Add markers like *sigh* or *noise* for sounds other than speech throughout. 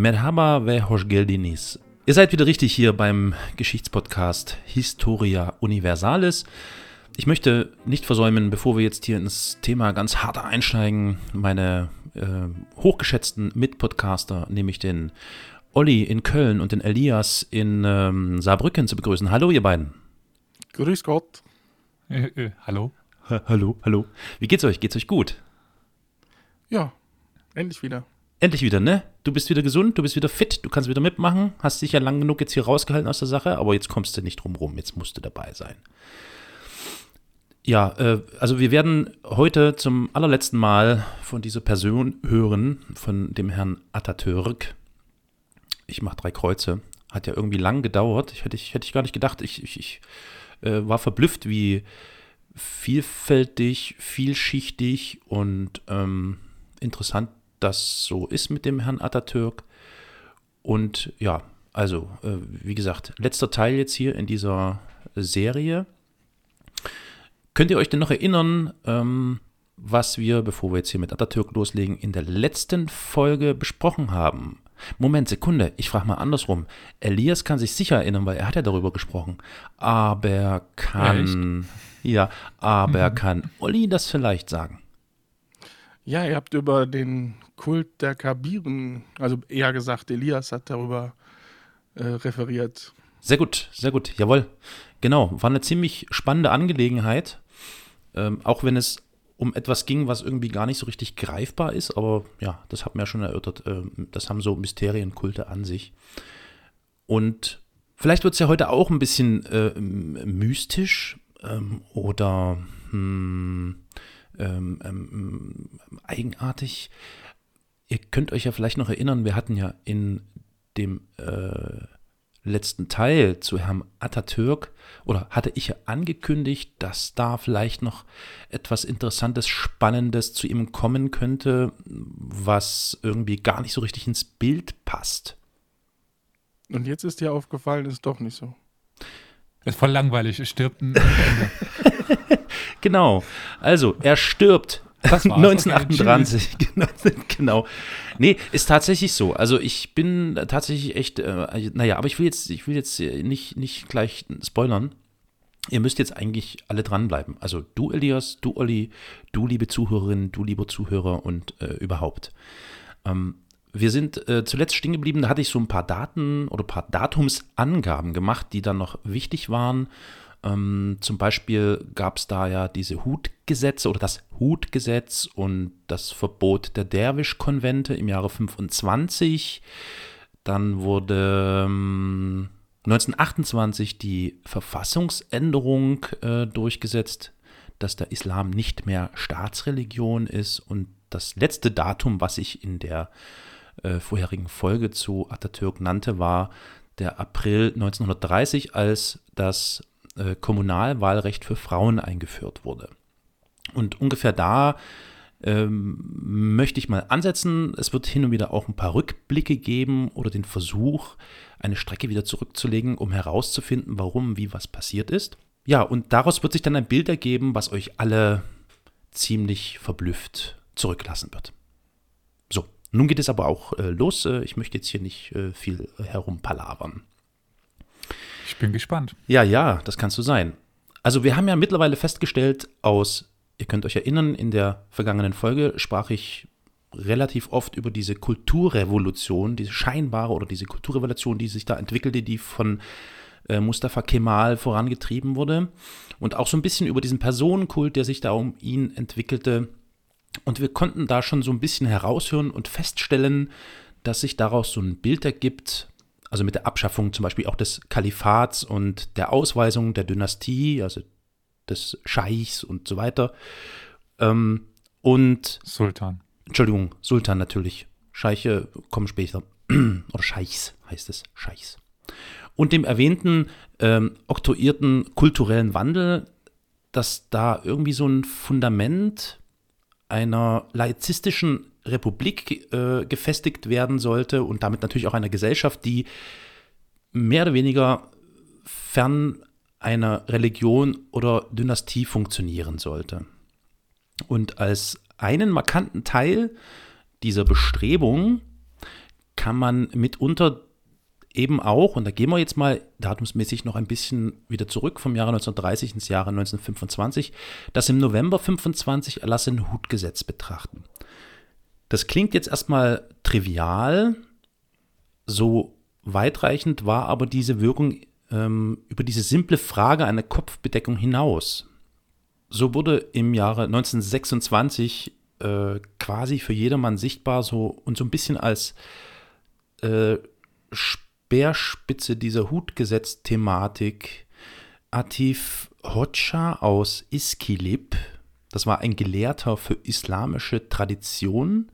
Merhaba ve hoş geldiniz. Ihr seid wieder richtig hier beim Geschichtspodcast Historia Universalis. Ich möchte nicht versäumen, bevor wir jetzt hier ins Thema ganz hart einsteigen, meine äh, hochgeschätzten Mitpodcaster, nämlich den Olli in Köln und den Elias in ähm, Saarbrücken zu begrüßen. Hallo, ihr beiden. Grüß Gott. Äh, äh, hallo. Ha hallo, hallo. Wie geht's euch? Geht's euch gut? Ja, endlich wieder. Endlich wieder, ne? Du bist wieder gesund, du bist wieder fit, du kannst wieder mitmachen, hast dich ja lang genug jetzt hier rausgehalten aus der Sache, aber jetzt kommst du nicht drum rum, jetzt musst du dabei sein. Ja, äh, also wir werden heute zum allerletzten Mal von dieser Person hören, von dem Herrn Atatürk. Ich mache drei Kreuze. Hat ja irgendwie lang gedauert. Ich hätte ich, hätte ich gar nicht gedacht. Ich, ich, ich äh, war verblüfft, wie vielfältig, vielschichtig und ähm, interessant das so ist mit dem Herrn Atatürk. Und ja, also, äh, wie gesagt, letzter Teil jetzt hier in dieser Serie. Könnt ihr euch denn noch erinnern, ähm, was wir, bevor wir jetzt hier mit Atatürk loslegen, in der letzten Folge besprochen haben? Moment, Sekunde, ich frage mal andersrum. Elias kann sich sicher erinnern, weil er hat ja darüber gesprochen. Aber kann. Ja, aber mhm. kann Olli das vielleicht sagen? Ja, ihr habt über den Kult der Kabiren, also eher gesagt, Elias hat darüber äh, referiert. Sehr gut, sehr gut, jawohl. Genau, war eine ziemlich spannende Angelegenheit, ähm, auch wenn es um etwas ging, was irgendwie gar nicht so richtig greifbar ist, aber ja, das hat mir ja schon erörtert, äh, das haben so Mysterienkulte an sich. Und vielleicht wird es ja heute auch ein bisschen äh, mystisch ähm, oder hm, ähm, ähm, eigenartig. Ihr könnt euch ja vielleicht noch erinnern, wir hatten ja in dem äh, letzten Teil zu Herrn Atatürk oder hatte ich ja angekündigt, dass da vielleicht noch etwas Interessantes, Spannendes zu ihm kommen könnte, was irgendwie gar nicht so richtig ins Bild passt. Und jetzt ist dir aufgefallen, ist doch nicht so. Das ist voll langweilig, es stirbt ein *laughs* *laughs* Genau. Also, er stirbt 1938, *laughs* *laughs* genau, genau. Nee, ist tatsächlich so. Also ich bin tatsächlich echt, äh, naja, aber ich will jetzt, ich will jetzt nicht, nicht gleich spoilern. Ihr müsst jetzt eigentlich alle dranbleiben. Also du, Elias, du, Olli, du, liebe Zuhörerin, du, lieber Zuhörer und äh, überhaupt. Ähm, wir sind äh, zuletzt stehen geblieben, da hatte ich so ein paar Daten oder ein paar Datumsangaben gemacht, die dann noch wichtig waren. Ähm, zum Beispiel gab es da ja diese Hutgesetze oder das Hutgesetz und das Verbot der Derwisch-Konvente im Jahre 25. Dann wurde ähm, 1928 die Verfassungsänderung äh, durchgesetzt, dass der Islam nicht mehr Staatsreligion ist. Und das letzte Datum, was ich in der äh, vorherigen Folge zu Atatürk nannte, war der April 1930, als das äh, Kommunalwahlrecht für Frauen eingeführt wurde. Und ungefähr da ähm, möchte ich mal ansetzen. Es wird hin und wieder auch ein paar Rückblicke geben oder den Versuch, eine Strecke wieder zurückzulegen, um herauszufinden, warum, wie was passiert ist. Ja, und daraus wird sich dann ein Bild ergeben, was euch alle ziemlich verblüfft zurücklassen wird. So, nun geht es aber auch äh, los. Äh, ich möchte jetzt hier nicht äh, viel herumpalavern. Ich bin gespannt. Ja, ja, das kannst du sein. Also wir haben ja mittlerweile festgestellt aus, ihr könnt euch erinnern, in der vergangenen Folge sprach ich relativ oft über diese Kulturrevolution, diese scheinbare oder diese Kulturrevolution, die sich da entwickelte, die von äh, Mustafa Kemal vorangetrieben wurde. Und auch so ein bisschen über diesen Personenkult, der sich da um ihn entwickelte. Und wir konnten da schon so ein bisschen heraushören und feststellen, dass sich daraus so ein Bild ergibt, also mit der Abschaffung zum Beispiel auch des Kalifats und der Ausweisung der Dynastie, also des Scheichs und so weiter. Ähm, und Sultan. Entschuldigung, Sultan natürlich. Scheiche kommen später. *clears throat* Oder Scheichs heißt es. Scheichs. Und dem erwähnten ähm, oktroyierten kulturellen Wandel, dass da irgendwie so ein Fundament einer laizistischen Republik äh, gefestigt werden sollte und damit natürlich auch einer Gesellschaft, die mehr oder weniger fern einer Religion oder Dynastie funktionieren sollte. Und als einen markanten Teil dieser Bestrebung kann man mitunter eben auch, und da gehen wir jetzt mal datumsmäßig noch ein bisschen wieder zurück vom Jahre 1930 ins Jahre 1925, das im November 25 erlassene Hutgesetz betrachten. Das klingt jetzt erstmal trivial, so weitreichend war aber diese Wirkung ähm, über diese simple Frage einer Kopfbedeckung hinaus. So wurde im Jahre 1926 äh, quasi für jedermann sichtbar so und so ein bisschen als äh, Speerspitze dieser Hutgesetz-Thematik Atif Hoxha aus Iskilip. Das war ein Gelehrter für islamische Tradition.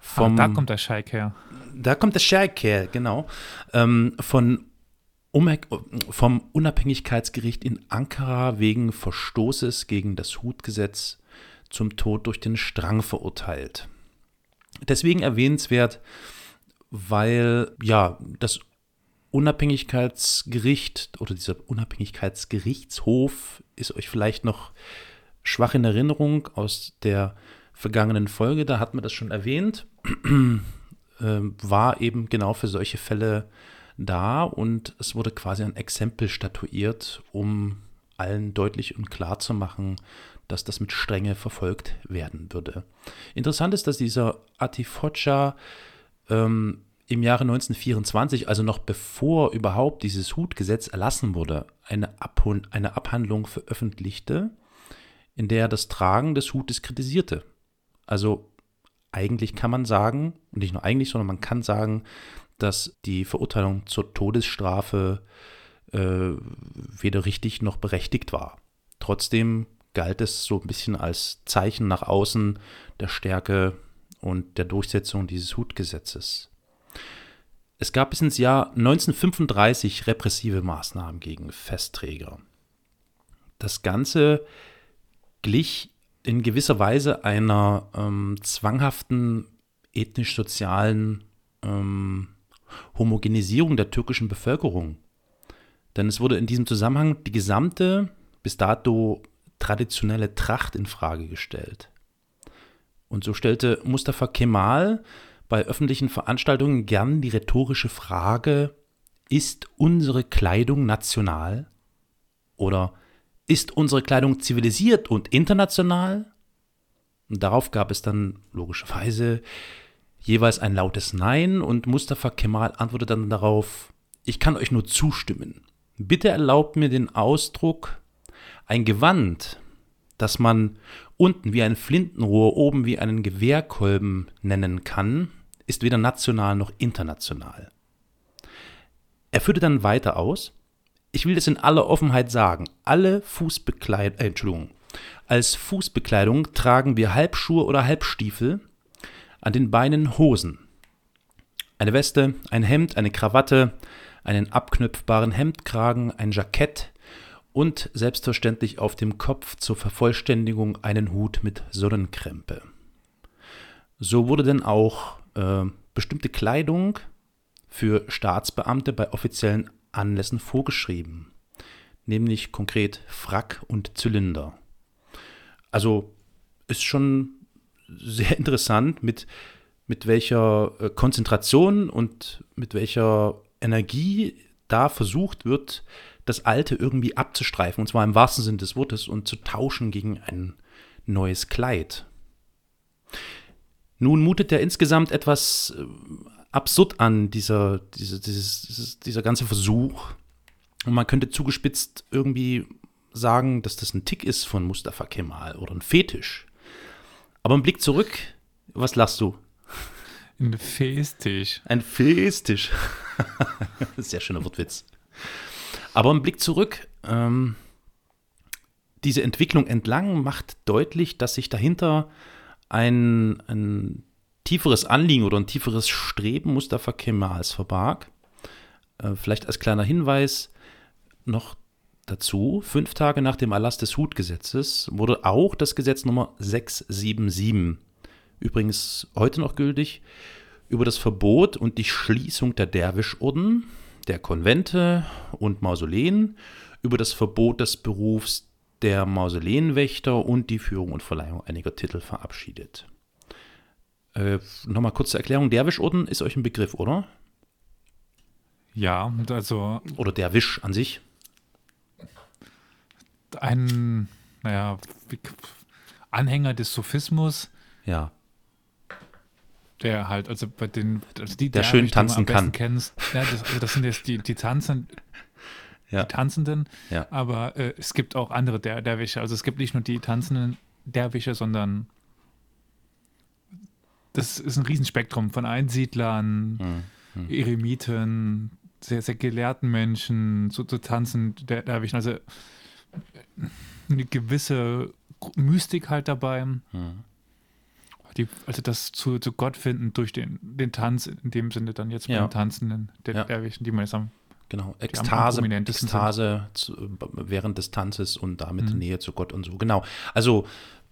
Vom, ah, da kommt der Scheik her. Da kommt der Scheik her, genau. Ähm, von vom Unabhängigkeitsgericht in Ankara wegen Verstoßes gegen das Hutgesetz zum Tod durch den Strang verurteilt. Deswegen erwähnenswert, weil ja das Unabhängigkeitsgericht oder dieser Unabhängigkeitsgerichtshof ist euch vielleicht noch schwach in Erinnerung aus der vergangenen Folge, da hat man das schon erwähnt, *clears throat* äh, war eben genau für solche Fälle da und es wurde quasi ein Exempel statuiert, um allen deutlich und klar zu machen, dass das mit Strenge verfolgt werden würde. Interessant ist, dass dieser Atifocha ähm, im Jahre 1924, also noch bevor überhaupt dieses Hutgesetz erlassen wurde, eine, Abhund eine Abhandlung veröffentlichte, in der er das Tragen des Hutes kritisierte. Also eigentlich kann man sagen, und nicht nur eigentlich, sondern man kann sagen, dass die Verurteilung zur Todesstrafe äh, weder richtig noch berechtigt war. Trotzdem galt es so ein bisschen als Zeichen nach außen der Stärke und der Durchsetzung dieses Hutgesetzes. Es gab bis ins Jahr 1935 repressive Maßnahmen gegen Festträger. Das Ganze glich in gewisser Weise einer ähm, zwanghaften ethnisch-sozialen ähm, Homogenisierung der türkischen Bevölkerung. Denn es wurde in diesem Zusammenhang die gesamte, bis dato traditionelle Tracht in Frage gestellt. Und so stellte Mustafa Kemal bei öffentlichen Veranstaltungen gern die rhetorische Frage, ist unsere Kleidung national? Oder ist unsere Kleidung zivilisiert und international? Und darauf gab es dann logischerweise jeweils ein lautes Nein und Mustafa Kemal antwortet dann darauf, ich kann euch nur zustimmen. Bitte erlaubt mir den Ausdruck, ein Gewand, das man unten wie ein Flintenrohr, oben wie einen Gewehrkolben nennen kann, ist weder national noch international. Er führte dann weiter aus, ich will das in aller Offenheit sagen, alle Fußbekleidung, äh, Entschuldigung, als Fußbekleidung tragen wir Halbschuhe oder Halbstiefel, an den Beinen Hosen. Eine Weste, ein Hemd, eine Krawatte, einen abknüpfbaren Hemdkragen, ein Jackett und selbstverständlich auf dem Kopf zur Vervollständigung einen Hut mit Sonnenkrempe. So wurde denn auch äh, bestimmte Kleidung für Staatsbeamte bei offiziellen Anlässen vorgeschrieben, nämlich konkret Frack und Zylinder. Also ist schon sehr *laughs* interessant, mit, mit welcher äh, Konzentration und mit welcher Energie da versucht wird, das Alte irgendwie abzustreifen, und zwar im wahrsten Sinne des Wortes, und zu tauschen gegen ein neues Kleid. Nun mutet er insgesamt etwas äh, absurd an, dieser, dieser, dieses, dieser ganze Versuch. Und man könnte zugespitzt irgendwie sagen, dass das ein Tick ist von Mustafa Kemal oder ein Fetisch. Aber ein Blick zurück, was lachst du? Ein Festisch. Ein Festisch. *laughs* Sehr schöner Wortwitz. Aber ein Blick zurück, ähm, diese Entwicklung entlang macht deutlich, dass sich dahinter ein, ein tieferes Anliegen oder ein tieferes Streben Mustafa Kemals verbarg. Äh, vielleicht als kleiner Hinweis noch dazu, fünf Tage nach dem Erlass des Hutgesetzes wurde auch das Gesetz Nummer 677, übrigens heute noch gültig, über das Verbot und die Schließung der Derwischorden, der Konvente und Mausoleen, über das Verbot des Berufs der Mausoleenwächter und die Führung und Verleihung einiger Titel verabschiedet. Äh, Nochmal kurz zur Erklärung. Derwischorden ist euch ein Begriff, oder? Ja, also. Oder Derwisch an sich? Ein, naja, Anhänger des Sophismus. Ja. Der halt, also bei den, also die der schön tanzen kann. Kennst, ja, das, also das sind jetzt die, die Tanzen, ja. die Tanzenden. Ja. Aber äh, es gibt auch andere Der Derwische. Also es gibt nicht nur die tanzenden Derwische, sondern das ist ein Riesenspektrum von Einsiedlern, hm, hm. Eremiten, sehr, sehr gelehrten Menschen, so zu tanzen, der Derwischen. Also eine gewisse Mystik halt dabei. Hm. Die, also das zu, zu Gott finden durch den, den Tanz, in dem Sinne dann jetzt ja. beim Tanzenden der ja. Derwischen, die man jetzt am Genau, Ekstase, Ekstase zu, während des Tanzes und damit mhm. Nähe zu Gott und so. Genau. Also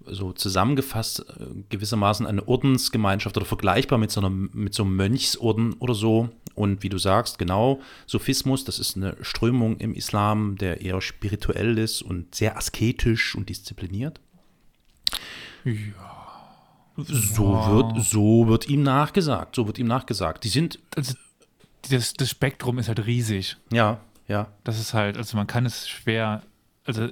so zusammengefasst äh, gewissermaßen eine Ordensgemeinschaft oder vergleichbar mit so, einer, mit so einem Mönchsorden oder so. Und wie du sagst, genau, Sophismus, das ist eine Strömung im Islam, der eher spirituell ist und sehr asketisch und diszipliniert. Ja. So, ja. Wird, so wird ihm nachgesagt. So wird ihm nachgesagt. Die sind. Also das, das Spektrum ist halt riesig. Ja, ja. Das ist halt, also man kann es schwer, also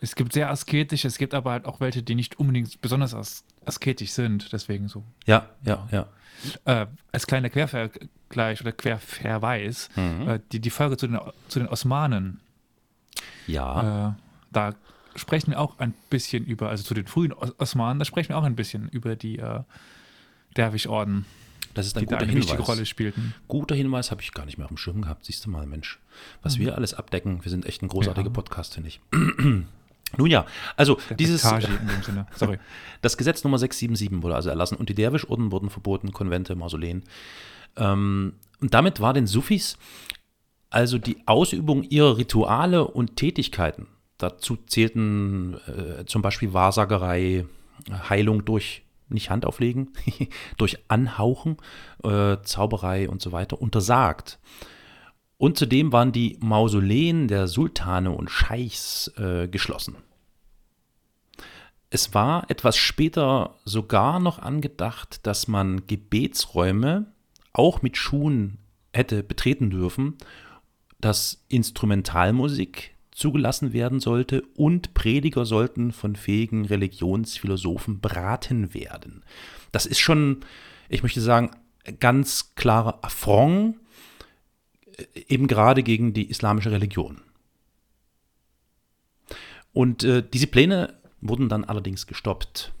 es gibt sehr asketische, es gibt aber halt auch welche, die nicht unbedingt besonders as asketisch sind, deswegen so. Ja, ja, ja. Äh, als kleiner Quervergleich oder Querverweis, mhm. äh, die, die Folge zu den, zu den Osmanen. Ja. Äh, da sprechen wir auch ein bisschen über, also zu den frühen Osmanen, da sprechen wir auch ein bisschen über die äh, Derwisch-Orden. Das ist ein guter eine Hinweis. Rolle spielten. Guter Hinweis habe ich gar nicht mehr auf dem Schirm gehabt. Siehst du mal, Mensch, was mhm. wir alles abdecken. Wir sind echt ein großartiger ja. Podcast, finde ich. Nun ja, also Der dieses *laughs* das Gesetz Nummer 677 wurde also erlassen und die Derwischorden wurden verboten, Konvente, Mausoleen. Ähm, und damit war den Sufis also die Ausübung ihrer Rituale und Tätigkeiten. Dazu zählten äh, zum Beispiel Wahrsagerei, Heilung durch nicht Hand auflegen, *laughs* durch Anhauchen, äh, Zauberei und so weiter untersagt. Und zudem waren die Mausoleen der Sultane und Scheichs äh, geschlossen. Es war etwas später sogar noch angedacht, dass man Gebetsräume auch mit Schuhen hätte betreten dürfen, dass Instrumentalmusik zugelassen werden sollte und Prediger sollten von fähigen Religionsphilosophen beraten werden. Das ist schon, ich möchte sagen, ganz klarer Affront eben gerade gegen die islamische Religion. Und äh, diese Pläne wurden dann allerdings gestoppt.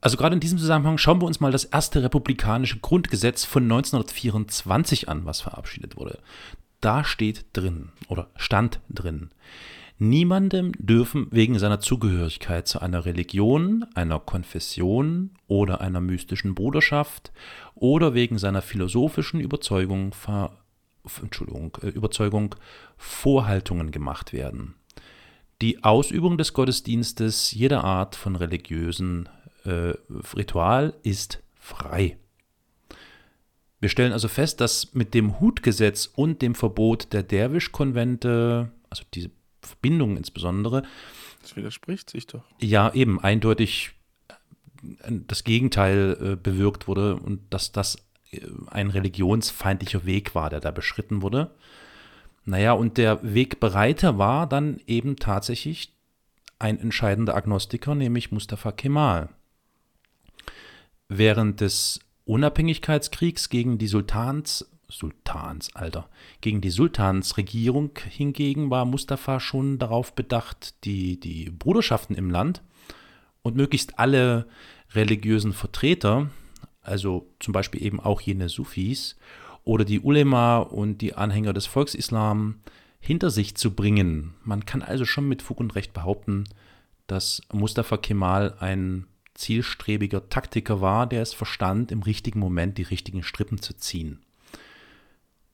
Also gerade in diesem Zusammenhang schauen wir uns mal das erste republikanische Grundgesetz von 1924 an, was verabschiedet wurde. Da steht drin oder stand drin, niemandem dürfen wegen seiner Zugehörigkeit zu einer Religion, einer Konfession oder einer mystischen Bruderschaft oder wegen seiner philosophischen Überzeugung ver Entschuldigung, äh, Überzeugung Vorhaltungen gemacht werden. Die Ausübung des Gottesdienstes jeder Art von religiösen äh, Ritual ist frei. Wir stellen also fest, dass mit dem Hutgesetz und dem Verbot der Derwisch-Konvente, also diese Verbindung insbesondere, das widerspricht sich doch. Ja, eben eindeutig äh, das Gegenteil äh, bewirkt wurde und dass das ein religionsfeindlicher Weg war, der da beschritten wurde. Naja, und der Wegbereiter war dann eben tatsächlich ein entscheidender Agnostiker, nämlich Mustafa Kemal. Während des Unabhängigkeitskriegs gegen die Sultans, Sultans, Alter, gegen die Sultansregierung hingegen war Mustafa schon darauf bedacht, die, die Bruderschaften im Land und möglichst alle religiösen Vertreter also zum Beispiel eben auch jene Sufis oder die Ulema und die Anhänger des Volksislam hinter sich zu bringen. Man kann also schon mit Fug und Recht behaupten, dass Mustafa Kemal ein zielstrebiger Taktiker war, der es verstand, im richtigen Moment die richtigen Strippen zu ziehen.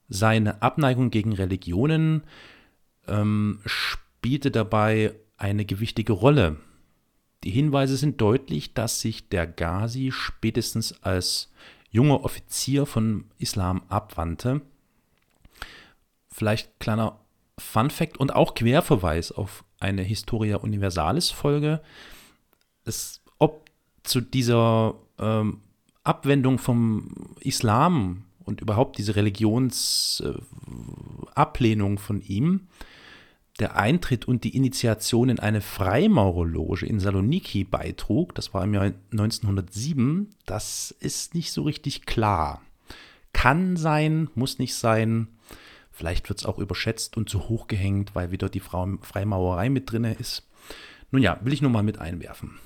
Seine Abneigung gegen Religionen ähm, spielte dabei eine gewichtige Rolle. Die Hinweise sind deutlich, dass sich der Ghazi spätestens als junger Offizier von Islam abwandte. Vielleicht kleiner Fun Fact und auch Querverweis auf eine Historia Universalis Folge. Es, ob zu dieser ähm, Abwendung vom Islam und überhaupt diese Religionsablehnung äh, von ihm, der Eintritt und die Initiation in eine Freimaurerloge in Saloniki beitrug, das war im Jahr 1907, das ist nicht so richtig klar. Kann sein, muss nicht sein. Vielleicht wird es auch überschätzt und zu hoch gehängt, weil wieder die Freimaurerei mit drin ist. Nun ja, will ich nur mal mit einwerfen.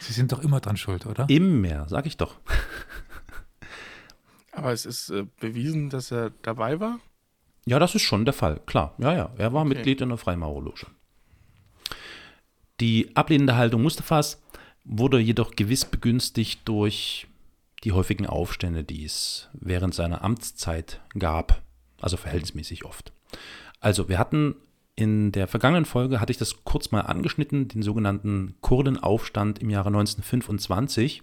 Sie sind doch immer dran schuld, oder? Immer, sag ich doch. *laughs* Aber es ist äh, bewiesen, dass er dabei war? Ja, das ist schon der Fall, klar. Ja, ja, er war okay. Mitglied in der Freimaurerloge. Die ablehnende Haltung Mustafas wurde jedoch gewiss begünstigt durch die häufigen Aufstände, die es während seiner Amtszeit gab, also verhältnismäßig oft. Also wir hatten in der vergangenen Folge, hatte ich das kurz mal angeschnitten, den sogenannten Kurdenaufstand im Jahre 1925,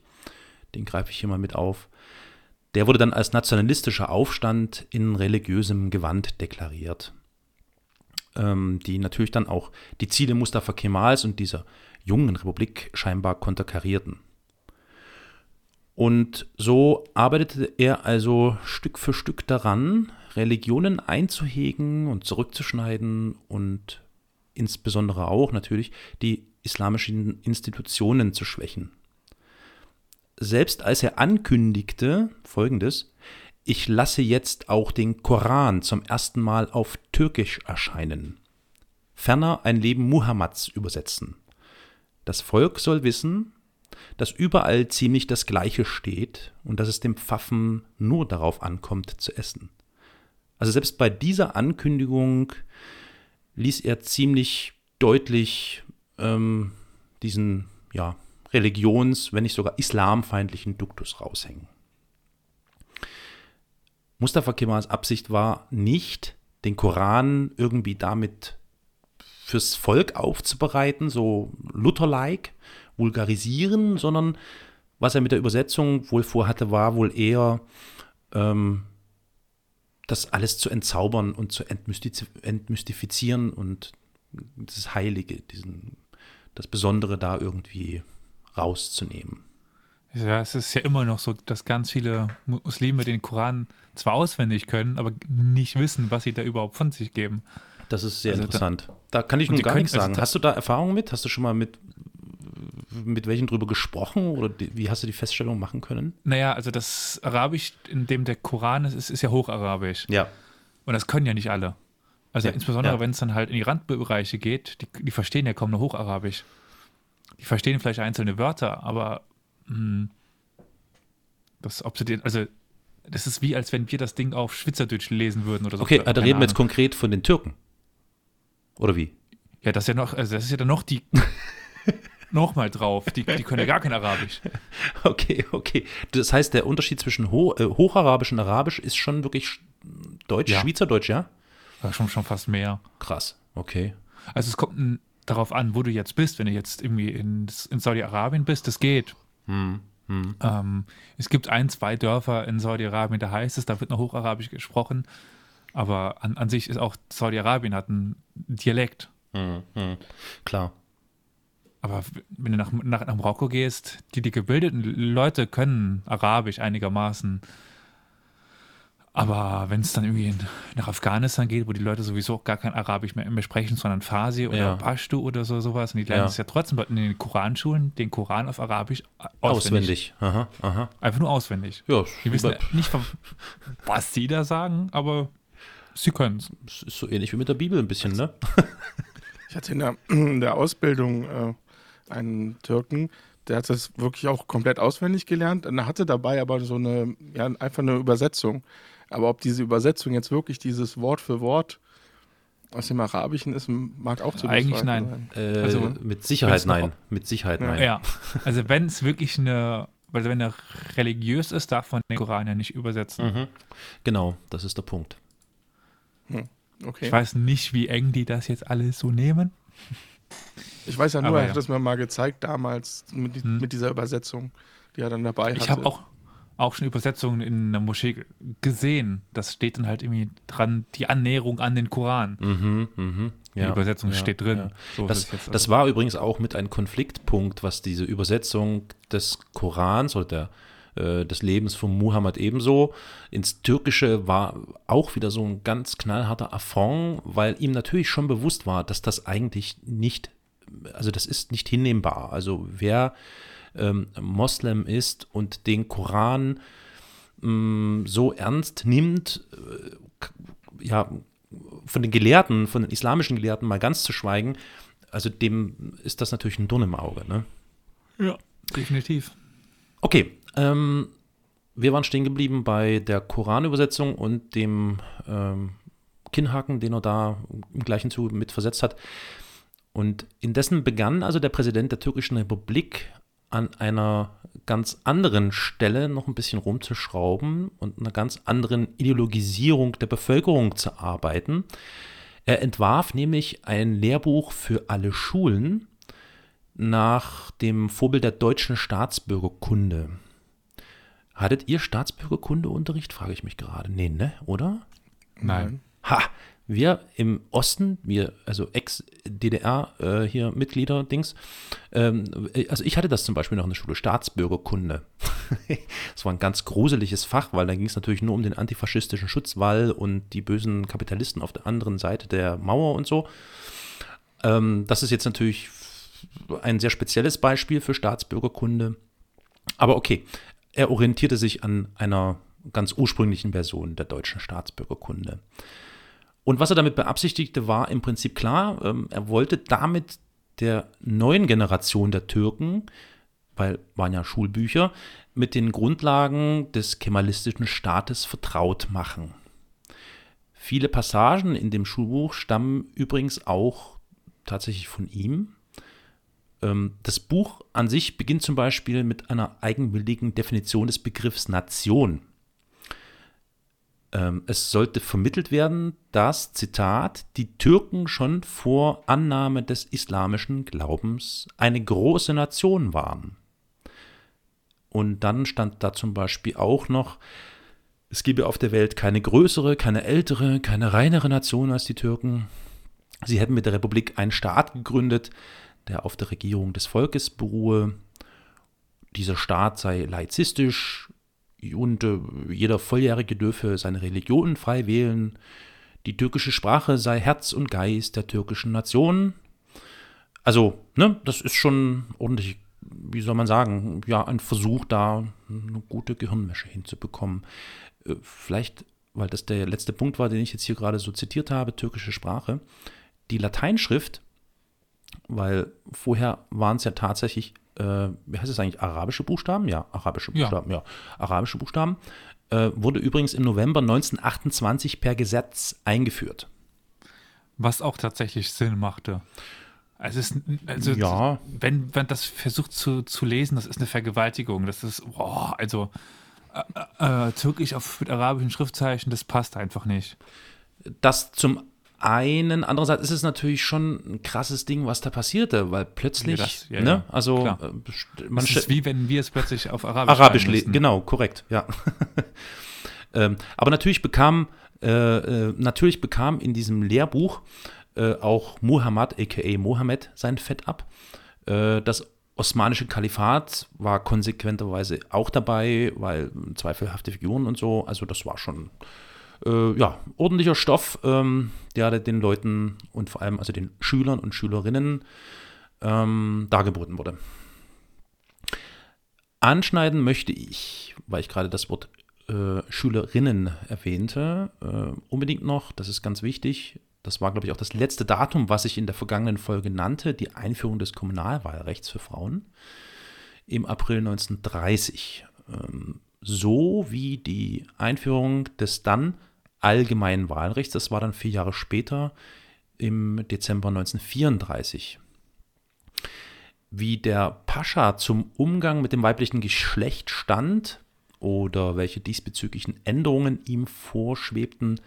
den greife ich hier mal mit auf. Der wurde dann als nationalistischer Aufstand in religiösem Gewand deklariert, ähm, die natürlich dann auch die Ziele Mustafa Kemals und dieser jungen Republik scheinbar konterkarierten. Und so arbeitete er also Stück für Stück daran, Religionen einzuhegen und zurückzuschneiden und insbesondere auch natürlich die islamischen Institutionen zu schwächen. Selbst als er ankündigte folgendes, ich lasse jetzt auch den Koran zum ersten Mal auf Türkisch erscheinen, ferner ein Leben Muhammads übersetzen. Das Volk soll wissen, dass überall ziemlich das Gleiche steht und dass es dem Pfaffen nur darauf ankommt zu essen. Also selbst bei dieser Ankündigung ließ er ziemlich deutlich ähm, diesen ja, religions-, wenn nicht sogar islamfeindlichen Duktus raushängen. Mustafa Kemals Absicht war nicht, den Koran irgendwie damit fürs Volk aufzubereiten, so Luther-like, vulgarisieren, sondern was er mit der Übersetzung wohl vorhatte, war wohl eher ähm, das alles zu entzaubern und zu entmystifizieren und das Heilige, diesen, das Besondere da irgendwie rauszunehmen. Ja, es ist ja immer noch so, dass ganz viele Muslime den Koran zwar auswendig können, aber nicht wissen, was sie da überhaupt von sich geben. Das ist sehr also interessant. Da, da, kann ich nun gar nichts also sagen. Also Hast du da Erfahrungen mit? Hast du schon mal mit mit welchen drüber gesprochen oder die, wie hast du die Feststellung machen können? Naja, also das Arabisch, in dem der Koran ist, ist, ist ja Hocharabisch. Ja. Und das können ja nicht alle. Also ja, insbesondere, ja. wenn es dann halt in die Randbereiche geht, die, die, verstehen ja kaum nur Hocharabisch. Die verstehen vielleicht einzelne Wörter, aber mh, hm, das, ob sie den, also das ist wie, als wenn wir das Ding auf Schwitzerdeutsch lesen würden oder so. Okay, da reden wir jetzt konkret von den Türken. Oder wie? Ja, das ist ja noch, also das ist ja dann noch die *laughs* nochmal drauf. Die, die können ja gar kein Arabisch. *laughs* Okay, okay. Das heißt, der Unterschied zwischen Ho äh, Hocharabisch und Arabisch ist schon wirklich Deutsch, ja. Schweizerdeutsch, ja? ja? Schon, schon fast mehr. Krass, okay. Also es kommt darauf an, wo du jetzt bist. Wenn du jetzt irgendwie in, in Saudi-Arabien bist, das geht. Hm. Hm. Ähm, es gibt ein, zwei Dörfer in Saudi-Arabien, da heißt es, da wird noch Hocharabisch gesprochen. Aber an, an sich ist auch Saudi-Arabien hat einen Dialekt. Hm, hm. Klar. Aber wenn du nach, nach, nach Marokko gehst, die, die gebildeten Leute können Arabisch einigermaßen. Aber wenn es dann irgendwie nach Afghanistan geht, wo die Leute sowieso gar kein Arabisch mehr, mehr sprechen, sondern Farsi oder ja. Pashto oder so sowas, und die lernen es ja. ja trotzdem in den Koranschulen, den Koran auf Arabisch auswendig. auswendig. Aha, aha. Einfach nur auswendig. Ja, die wissen nicht, was sie da sagen, aber sie können es. Ist so ähnlich wie mit der Bibel ein bisschen, ne? Ich hatte in der, in der Ausbildung äh, einen Türken, der hat das wirklich auch komplett auswendig gelernt. Er hatte dabei aber so eine, ja, einfach eine Übersetzung. Aber ob diese Übersetzung jetzt wirklich dieses Wort für Wort aus dem Arabischen ist, mag auch zu Eigentlich nein. Äh, also mit Sicherheit nein. Mit Sicherheit nein. Ja, *laughs* also wenn es wirklich eine, also wenn er religiös ist, darf man den Koran ja nicht übersetzen. Mhm. Genau, das ist der Punkt. Hm. Okay. Ich weiß nicht, wie eng die das jetzt alles so nehmen. Ich weiß ja nur, er hat es mir mal gezeigt damals mit, hm. mit, dieser Übersetzung, die er dann dabei hatte. Ich habe auch, auch schon Übersetzungen in der Moschee gesehen. Das steht dann halt irgendwie dran, die Annäherung an den Koran. Mhm, mhm. Die Übersetzung ja, steht drin. ja. So Das, jetzt das also. war übrigens auch mit ein Konfliktpunkt, was diese Übersetzung des Korans oder der, äh, des Lebens von Muhammad ebenso ins Türkische war auch wieder so ein ganz knallharter Affront, weil ihm natürlich schon bewusst war, dass das eigentlich nicht, also das ist nicht hinnehmbar. Also wer ähm, Moslem ist und den Koran mh, so ernst nimmt, äh, ja, von den Gelehrten, von den islamischen Gelehrten mal ganz zu schweigen, also dem ist das natürlich ein Dorn im Auge. Ne? Ja, definitiv. Okay, ähm, wir waren stehen geblieben bei der Koranübersetzung und dem ähm, Kinnhaken, den er da im gleichen Zuge mit versetzt hat. Und indessen begann also der Präsident der türkischen Republik an einer ganz anderen Stelle noch ein bisschen rumzuschrauben und einer ganz anderen Ideologisierung der Bevölkerung zu arbeiten. Er entwarf nämlich ein Lehrbuch für alle Schulen nach dem Vorbild der deutschen Staatsbürgerkunde. Hattet ihr Staatsbürgerkundeunterricht, frage ich mich gerade. Nee, ne? Oder? Nein. Ha! Wir im Osten, wir, also Ex-DDR, äh, hier Mitglieder, Dings, ähm, also ich hatte das zum Beispiel noch in der Schule, Staatsbürgerkunde. *laughs* das war ein ganz gruseliges Fach, weil da ging es natürlich nur um den antifaschistischen Schutzwall und die bösen Kapitalisten auf der anderen Seite der Mauer und so. Ähm, das ist jetzt natürlich ein sehr spezielles Beispiel für Staatsbürgerkunde. Aber okay, er orientierte sich an einer ganz ursprünglichen Version der deutschen Staatsbürgerkunde. Und was er damit beabsichtigte, war im Prinzip klar. Ähm, er wollte damit der neuen Generation der Türken, weil waren ja Schulbücher, mit den Grundlagen des kemalistischen Staates vertraut machen. Viele Passagen in dem Schulbuch stammen übrigens auch tatsächlich von ihm. Ähm, Das Buch an sich beginnt zum Beispiel mit einer eigenwilligen Definition des Begriffs Nation. Ähm, Es sollte vermittelt werden, dass, Zitat, die Türken schon vor Annahme des islamischen Glaubens eine große Nation waren. Und dann stand da zum Beispiel auch noch, es gebe auf der Welt keine größere, keine ältere, keine reinere Nation als die Türken. Sie hätten mit der Republik einen Staat gegründet, der auf der Regierung des Volkes beruhe. Dieser Staat sei laizistisch und äh, jeder Volljährige dürfe seine Religion frei wählen. Die türkische Sprache sei Herz und Geist der türkischen Nation. Also, ne, das ist schon ordentlich, wie soll man sagen, ja, ein Versuch, da eine gute Gehirnwäsche hinzubekommen. Äh, Vielleicht, weil das der letzte Punkt war, den ich jetzt hier gerade so zitiert habe, türkische Sprache. Die Lateinschrift, weil vorher waren es ja tatsächlich, äh, wie heißt es eigentlich, arabische Buchstaben? Ja, arabische Ja. Buchstaben, ja, arabische Buchstaben. Äh, wurde übrigens im November 1928 per Gesetz eingeführt. Was auch tatsächlich Sinn machte. Also, es ist, also Ja. wenn man das versucht zu, zu lesen, das ist eine Vergewaltigung. Das ist, boah, also äh, äh, Türkisch auf, mit arabischen Schriftzeichen, das passt einfach nicht. Das zum einen, andererseits ist es natürlich schon ein krasses Ding, was da passierte, weil plötzlich, Ja, das- ja, ne, ja, also klar. äh, man st- ist wie wenn wir es plötzlich auf Arabisch Arabisch lesen, genau, korrekt, ja. *laughs* ähm, aber natürlich bekam, äh, äh, natürlich bekam in diesem Lehrbuch äh, auch Muhammad, aka Mohammed, sein Fett ab. Äh, das osmanische Kalifat war konsequenterweise auch dabei, weil zweifelhafte Figuren und so, also das war schon äh, ja, ordentlicher Stoff, ähm, der den Leuten und vor allem also den Schülern und Schülerinnen ähm, dargeboten wurde. Anschneiden möchte ich, weil ich gerade das Wort äh, Schülerinnen erwähnte, äh, unbedingt noch, das ist ganz wichtig, das war, glaube ich, auch das letzte Datum, was ich in der vergangenen Folge nannte, die Einführung des Kommunalwahlrechts für Frauen im April 1930. Ähm, so wie die Einführung des dann allgemeinen Wahlrechts, das war dann vier Jahre später, im Dezember 1934 wie der Pascha zum Umgang mit dem weiblichen Geschlecht stand oder welche diesbezüglichen Änderungen ihm vorschwebten.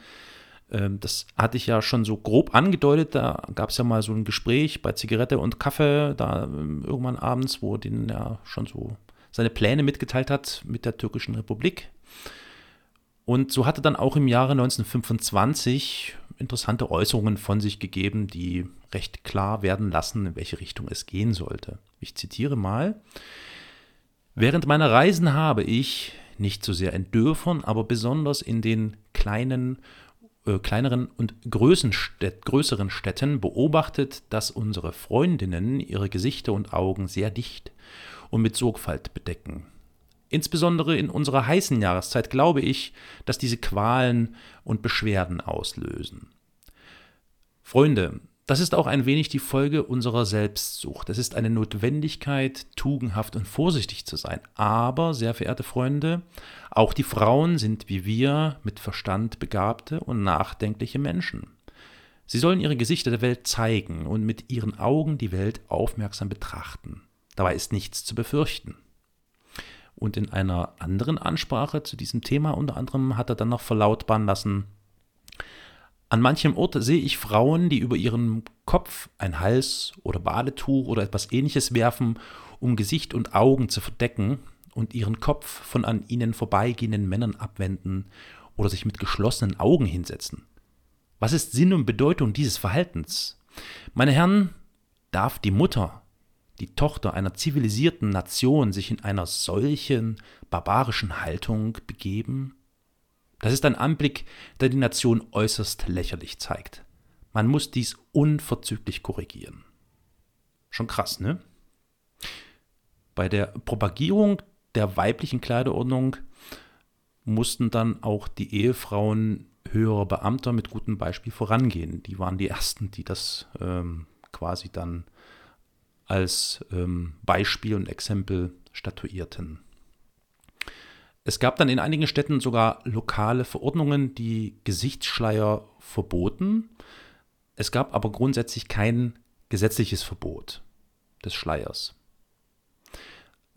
Ähm, Das hatte ich ja schon so grob angedeutet. Da gab es ja mal so ein Gespräch bei Zigarette und Kaffee, da ähm, irgendwann abends, wo denen ja schon so seine Pläne mitgeteilt hat mit der türkischen Republik. Und so hatte dann auch im Jahre 1925 interessante Äußerungen von sich gegeben, die recht klar werden lassen, in welche Richtung es gehen sollte. Ich zitiere mal. Während meiner Reisen habe ich, nicht so sehr in Dörfern, aber besonders in den kleinen, äh, kleineren und größeren Städten beobachtet, dass unsere Freundinnen ihre Gesichter und Augen sehr dicht und mit Sorgfalt bedecken. Insbesondere in unserer heißen Jahreszeit glaube ich, dass diese Qualen und Beschwerden auslösen. Freunde, das ist auch ein wenig die Folge unserer Selbstsucht. Es ist eine Notwendigkeit, tugendhaft und vorsichtig zu sein. Aber, sehr verehrte Freunde, auch die Frauen sind wie wir mit Verstand begabte und nachdenkliche Menschen. Sie sollen ihre Gesichter der Welt zeigen und mit ihren Augen die Welt aufmerksam betrachten. Dabei ist nichts zu befürchten. Und in einer anderen Ansprache zu diesem Thema unter anderem hat er dann noch verlautbaren lassen, an manchem Ort sehe ich Frauen, die über ihren Kopf ein Hals oder Badetuch oder etwas ähnliches werfen, um Gesicht und Augen zu verdecken und ihren Kopf von an ihnen vorbeigehenden Männern abwenden oder sich mit geschlossenen Augen hinsetzen. Was ist Sinn und Bedeutung dieses Verhaltens? Meine Herren, darf die Mutter, die Tochter einer zivilisierten Nation sich in einer solchen barbarischen Haltung begeben? Das ist ein Anblick, der die Nation äußerst lächerlich zeigt. Man muss dies unverzüglich korrigieren. Schon krass, ne? Bei der Propagierung der weiblichen Kleiderordnung mussten dann auch die Ehefrauen höherer Beamter mit gutem Beispiel vorangehen. Die waren die Ersten, die das ähm, quasi dann als ähm, Beispiel und Exempel statuierten. Es gab dann in einigen Städten sogar lokale Verordnungen, die Gesichtsschleier verboten. Es gab aber grundsätzlich kein gesetzliches Verbot des Schleiers.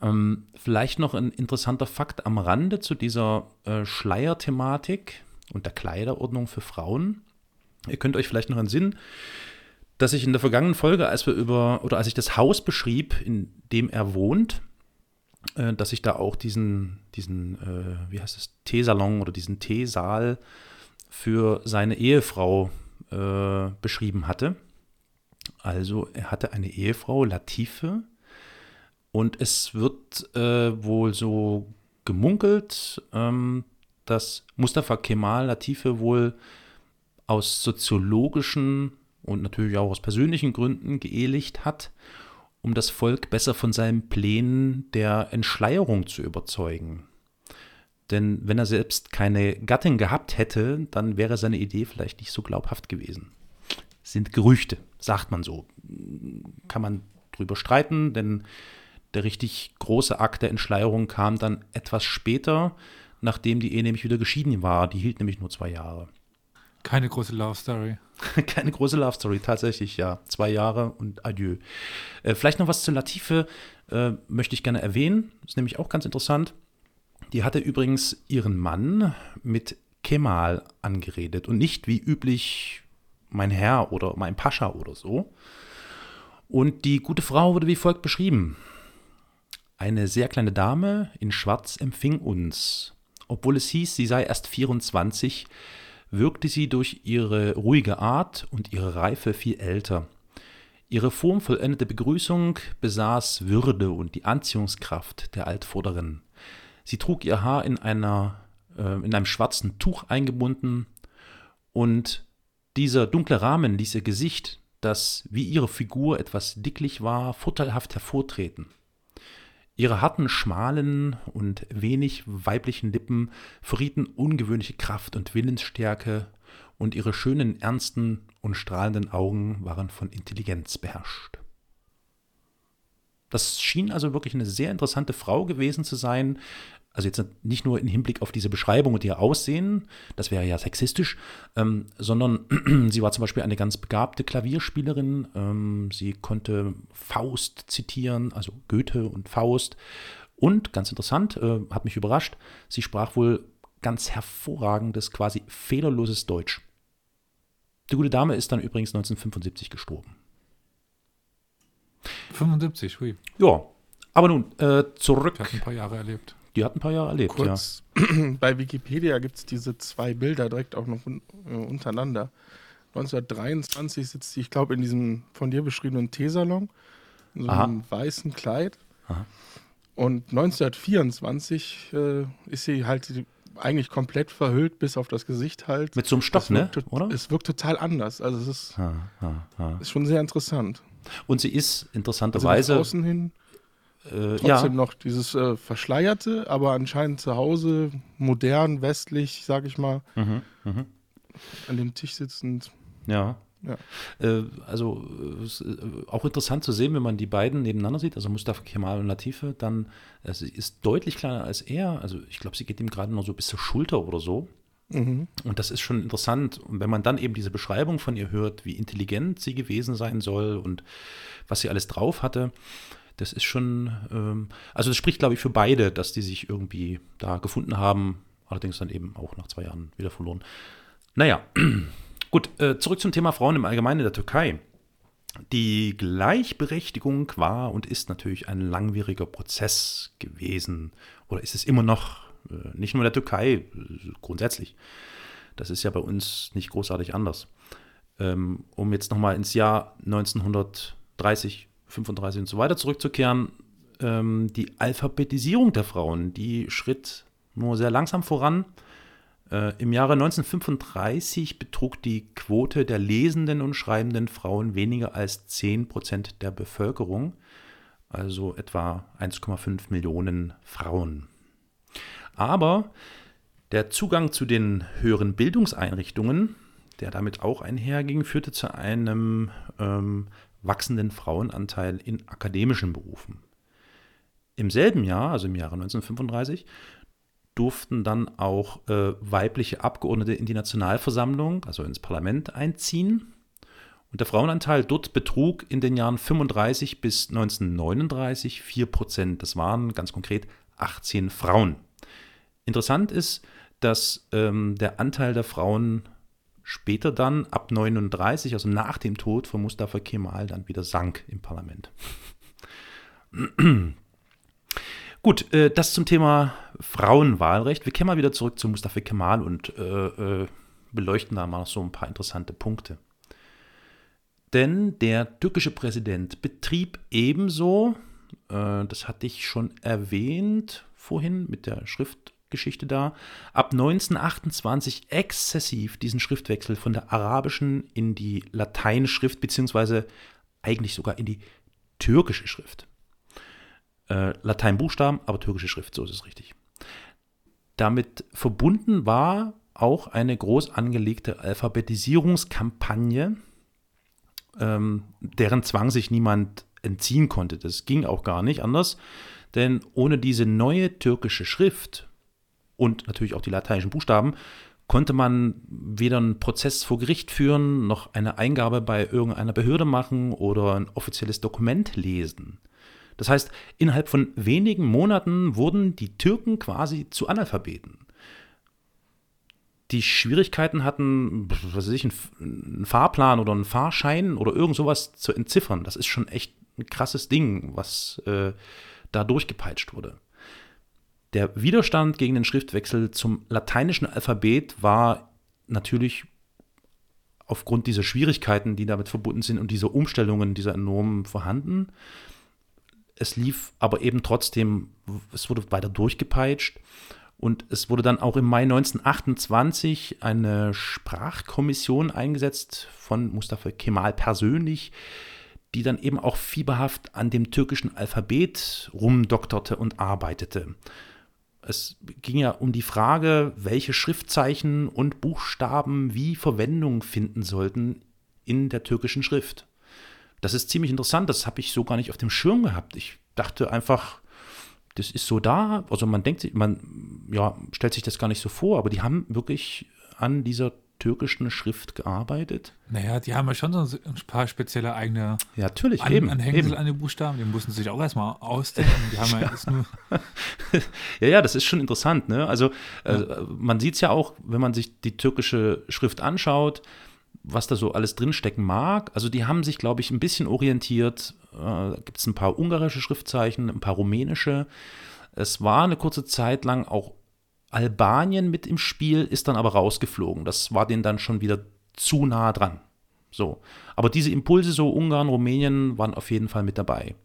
Ähm, vielleicht noch ein interessanter Fakt am Rande zu dieser äh, Schleierthematik und der Kleiderordnung für Frauen. Ihr könnt euch vielleicht noch entsinnen, dass ich in der vergangenen Folge, als wir über oder als ich das Haus beschrieb, in dem er wohnt, äh, dass ich da auch diesen, diesen äh, wie heißt es, Teesalon oder diesen Teesaal für seine Ehefrau äh, beschrieben hatte. Also er hatte eine Ehefrau, Latife, und es wird äh, wohl so gemunkelt, ähm, dass Mustafa Kemal Latife wohl aus soziologischen und natürlich auch aus persönlichen Gründen geehelicht hat um das Volk besser von seinen Plänen der Entschleierung zu überzeugen. Denn wenn er selbst keine Gattin gehabt hätte, dann wäre seine Idee vielleicht nicht so glaubhaft gewesen. sind Gerüchte, sagt man so. Kann man drüber streiten, denn der richtig große Akt der Entschleierung kam dann etwas später, nachdem die Ehe nämlich wieder geschieden war. Die hielt nämlich nur zwei Jahre. Keine große Love Story. *laughs* Keine große Love Story, tatsächlich, ja. Zwei Jahre und adieu. Äh, vielleicht noch was zu Latife äh, möchte ich gerne erwähnen. Ist nämlich auch ganz interessant. Die hatte übrigens ihren Mann mit Kemal angeredet und nicht wie üblich mein Herr oder mein Pascha oder so. Und die gute Frau wurde wie folgt beschrieben. Eine sehr kleine Dame in Schwarz empfing uns. Obwohl es hieß, sie sei erst 24, wirkte sie durch ihre ruhige Art und ihre Reife viel älter. Ihre formvollendete Begrüßung besaß Würde und die Anziehungskraft der Altvorderin. Sie trug ihr Haar in, einer, äh, in einem schwarzen Tuch eingebunden und dieser dunkle Rahmen ließ ihr Gesicht, das wie ihre Figur etwas dicklich war, vorteilhaft hervortreten. Ihre harten, schmalen und wenig weiblichen Lippen verrieten ungewöhnliche Kraft und Willensstärke, und ihre schönen, ernsten und strahlenden Augen waren von Intelligenz beherrscht. Das schien also wirklich eine sehr interessante Frau gewesen zu sein, also jetzt nicht nur im Hinblick auf diese Beschreibung und ihr Aussehen, das wäre ja sexistisch, ähm, sondern *clears throat* sie war zum Beispiel eine ganz begabte Klavierspielerin. Ähm, sie konnte Faust zitieren, also Goethe und Faust. Und ganz interessant, äh, hat mich überrascht, sie sprach wohl ganz hervorragendes, quasi fehlerloses Deutsch. Die gute Dame ist dann übrigens 1975 gestorben. 75, hui. Ja, Aber nun, äh, zurück. Die hat ein paar Jahre erlebt. Die hat ein paar Jahre erlebt, Kurz, ja. *clears throat* bei Wikipedia gibt es diese zwei Bilder direkt auch noch äh, untereinander. 1923 sitzt sie, ich glaube, in diesem von dir beschriebenen Teesalon, in so einem Aha. weißen Kleid. Aha. Und 1924 äh, ist sie halt eigentlich komplett verhüllt, bis auf das Gesicht halt. Mit so einem Stoff, ne? Oder? Es wirkt total anders. Also es ist, ha, ha, ha. ist schon sehr interessant. Und sie ist interessanterweise. Also außen hin äh, trotzdem ja. noch dieses äh, Verschleierte, aber anscheinend zu Hause modern, westlich, sag ich mal. Mhm, mh. An dem Tisch sitzend. Ja. Ja. Äh, also äh, auch interessant zu sehen, wenn man die beiden nebeneinander sieht, also Mustafa Kemal und Latife, dann äh, sie ist deutlich kleiner als er. Also ich glaube, sie geht ihm gerade noch so bis zur Schulter oder so. Mhm. Und das ist schon interessant. Und wenn man dann eben diese Beschreibung von ihr hört, wie intelligent sie gewesen sein soll und was sie alles drauf hatte, das ist schon, ähm, also das spricht, glaube ich, für beide, dass die sich irgendwie da gefunden haben, allerdings dann eben auch nach zwei Jahren wieder verloren. Naja, *clears throat* Gut, äh, zurück zum Thema Frauen im Allgemeinen in der Türkei. Die Gleichberechtigung war und ist natürlich ein langwieriger Prozess gewesen oder ist es immer noch, äh, nicht nur in der Türkei, grundsätzlich. Das ist ja bei uns nicht großartig anders. Ähm, um jetzt nochmal ins Jahr 1930, 35 und so weiter zurückzukehren, ähm, die Alphabetisierung der Frauen, die schritt nur sehr langsam voran äh, Im Jahre 1935 betrug die Quote der lesenden und schreibenden Frauen weniger als 10 Prozent der Bevölkerung, also etwa 1,5 Millionen Frauen. Aber der Zugang zu den höheren Bildungseinrichtungen, der damit auch einherging, führte zu einem ähm, wachsenden Frauenanteil in akademischen Berufen. Im selben Jahr, also im Jahre 1935, durften dann auch äh, weibliche Abgeordnete in die Nationalversammlung, also ins Parlament, einziehen. Und der Frauenanteil dort betrug in den Jahren 35 bis 1939 4 Prozent. Das waren ganz konkret 18 Frauen. Interessant ist, dass ähm, der Anteil der Frauen später dann ab 39, also nach dem Tod von Mustafa Kemal, dann wieder sank im Parlament. *clears throat* Gut, äh, das zum Thema Frauenwahlrecht. Wir kehren mal wieder zurück zu Mustafa Kemal und äh, äh, beleuchten da mal noch so ein paar interessante Punkte. Denn der türkische Präsident betrieb ebenso, äh, das hatte ich schon erwähnt vorhin mit der Schriftgeschichte da, ab 1928 exzessiv diesen Schriftwechsel von der arabischen in die Lateinschrift, beziehungsweise eigentlich sogar in die türkische Schrift äh, Lateinbuchstaben, aber türkische Schrift, so ist es richtig. Damit verbunden war auch eine groß angelegte Alphabetisierungskampagne, ähm, deren Zwang sich niemand entziehen konnte. Das ging auch gar nicht anders, denn ohne diese neue türkische Schrift und natürlich auch die lateinischen Buchstaben konnte man weder einen Prozess vor Gericht führen, noch eine Eingabe bei irgendeiner Behörde machen oder ein offizielles Dokument lesen. Das heißt, innerhalb von wenigen Monaten wurden die Türken quasi zu Analphabeten. Die Schwierigkeiten hatten, was weiß ich, einen Fahrplan oder einen Fahrschein oder irgend sowas zu entziffern. Das ist schon echt ein krasses Ding, was äh, da durchgepeitscht wurde. Der Widerstand gegen den Schriftwechsel zum lateinischen Alphabet war natürlich aufgrund dieser Schwierigkeiten, die damit verbunden sind und dieser Umstellungen, dieser enormen vorhanden. Es lief aber eben trotzdem, es wurde weiter durchgepeitscht. Und es wurde dann auch im Mai 1928 eine Sprachkommission eingesetzt von Mustafa Kemal persönlich, die dann eben auch fieberhaft an dem türkischen Alphabet rumdokterte und arbeitete. Es ging ja um die Frage, welche Schriftzeichen und Buchstaben wie Verwendung finden sollten in der türkischen Schrift. Das ist ziemlich interessant, das habe ich so gar nicht auf dem Schirm gehabt. Ich dachte einfach, das ist so da. Also man denkt sich, man ja, stellt sich das gar nicht so vor, aber die haben wirklich an dieser türkischen Schrift gearbeitet. Naja, die haben ja schon so ein paar spezielle eigene ja, natürlich, an, eben, Anhängsel eben. an den Buchstaben. Die mussten sich auch erstmal ausdenken. *laughs* Die haben ja, ja. *laughs* ja, ja, das ist schon interessant. Ne? Also, ja. äh, man sieht es ja auch, wenn man sich die türkische Schrift anschaut, was da so alles drinstecken mag. Also die haben sich, glaube ich, ein bisschen orientiert. Äh, Gibt es ein paar ungarische Schriftzeichen, ein paar rumänische. Es war eine kurze Zeit lang auch Albanien mit im Spiel, ist dann aber rausgeflogen. Das war denen dann schon wieder zu nah dran. So. Aber diese Impulse, so Ungarn, Rumänien, waren auf jeden Fall mit dabei.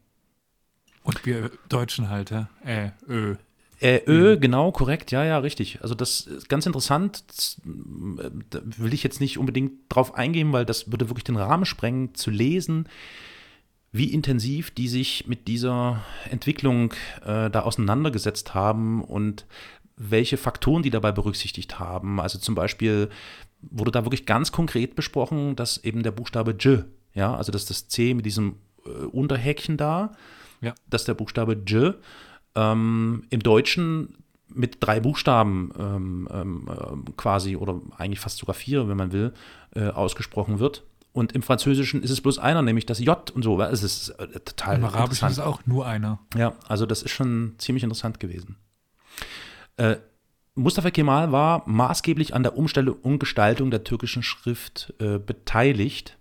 Und wir Deutschen halt, ja? Äh, ö. Äh, Ö, mhm. genau, korrekt, ja, ja, richtig. Also das ist ganz interessant. Das, äh, da will ich jetzt nicht unbedingt drauf eingehen, weil das würde wirklich den Rahmen sprengen, zu lesen, wie intensiv die sich mit dieser Entwicklung äh, da auseinandergesetzt haben und welche Faktoren die dabei berücksichtigt haben. Also zum Beispiel wurde da wirklich ganz konkret besprochen, dass eben der Buchstabe J, ja, also dass das C mit diesem äh, Unterhäkchen da, ja. dass der Buchstabe J ähm, im Deutschen mit drei Buchstaben ähm, ähm, äh, quasi oder eigentlich fast sogar vier, wenn man will, äh, ausgesprochen wird. Und im Französischen ist es bloß einer, nämlich das J und so. Es ist äh, total Im Arabischen ist es auch nur einer. Ja, also das ist schon ziemlich interessant gewesen. Äh, Mustafa Kemal war maßgeblich an der Umstellung und Gestaltung der türkischen Schrift äh, beteiligt.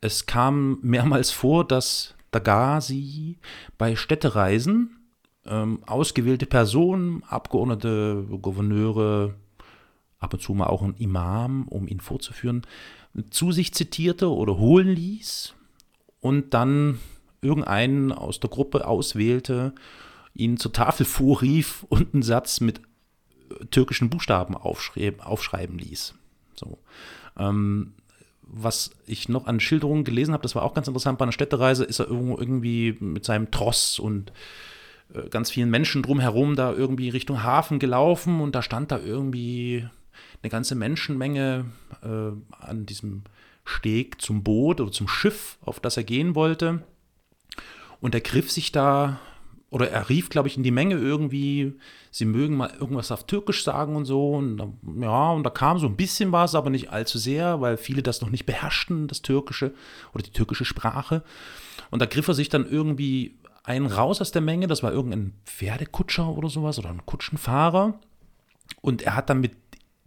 Es kam mehrmals vor, dass Dagazi bei Städtereisen ähm, ausgewählte Personen, Abgeordnete, Gouverneure, ab und zu mal auch ein Imam, um ihn vorzuführen, zu sich zitierte oder holen ließ und dann irgendeinen aus der Gruppe auswählte, ihn zur Tafel vorrief und einen Satz mit türkischen Buchstaben aufschreiben ließ. So. Ähm, was ich noch an Schilderungen gelesen habe, das war auch ganz interessant, bei einer Städtereise ist er irgendwo irgendwie mit seinem Tross und äh, ganz vielen Menschen drumherum da irgendwie Richtung Hafen gelaufen und da stand da irgendwie eine ganze Menschenmenge äh, an diesem Steg zum Boot oder zum Schiff, auf das er gehen wollte. Und er griff sich da, oder er rief, glaube ich, in die Menge irgendwie, sie mögen mal irgendwas auf Türkisch sagen und so. Und da, ja, und da kam so ein bisschen was, aber nicht allzu sehr, weil viele das noch nicht beherrschten, das Türkische oder die türkische Sprache. Und da griff er sich dann irgendwie einen raus aus der Menge, das war irgendein Pferdekutscher oder sowas oder ein Kutschenfahrer. Und er hat dann mit,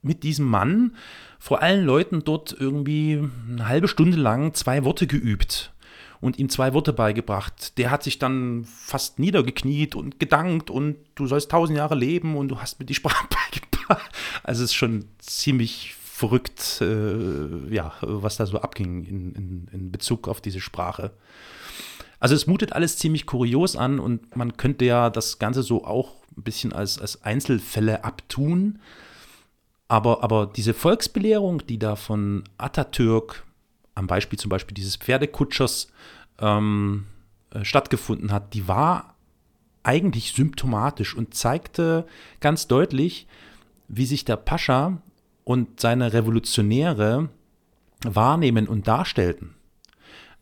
mit diesem Mann vor allen Leuten dort irgendwie eine halbe Stunde lang zwei Worte geübt und ihm zwei Worte beigebracht. Der hat sich dann fast niedergekniet und gedankt und du sollst tausend Jahre leben und du hast mir die Sprache *laughs* beigebracht. Also es ist schon ziemlich verrückt, äh, ja, was da so abging in, in, in Bezug auf diese Sprache. Also es mutet alles ziemlich kurios an und man könnte ja das Ganze so auch ein bisschen als, als Einzelfälle abtun. Aber, aber diese Volksbelehrung, die da von Atatürk am Beispiel zum Beispiel dieses Pferdekutschers ähm, äh, stattgefunden hat, die war eigentlich symptomatisch und zeigte ganz deutlich, wie sich der Pascha und seine Revolutionäre wahrnehmen und darstellten.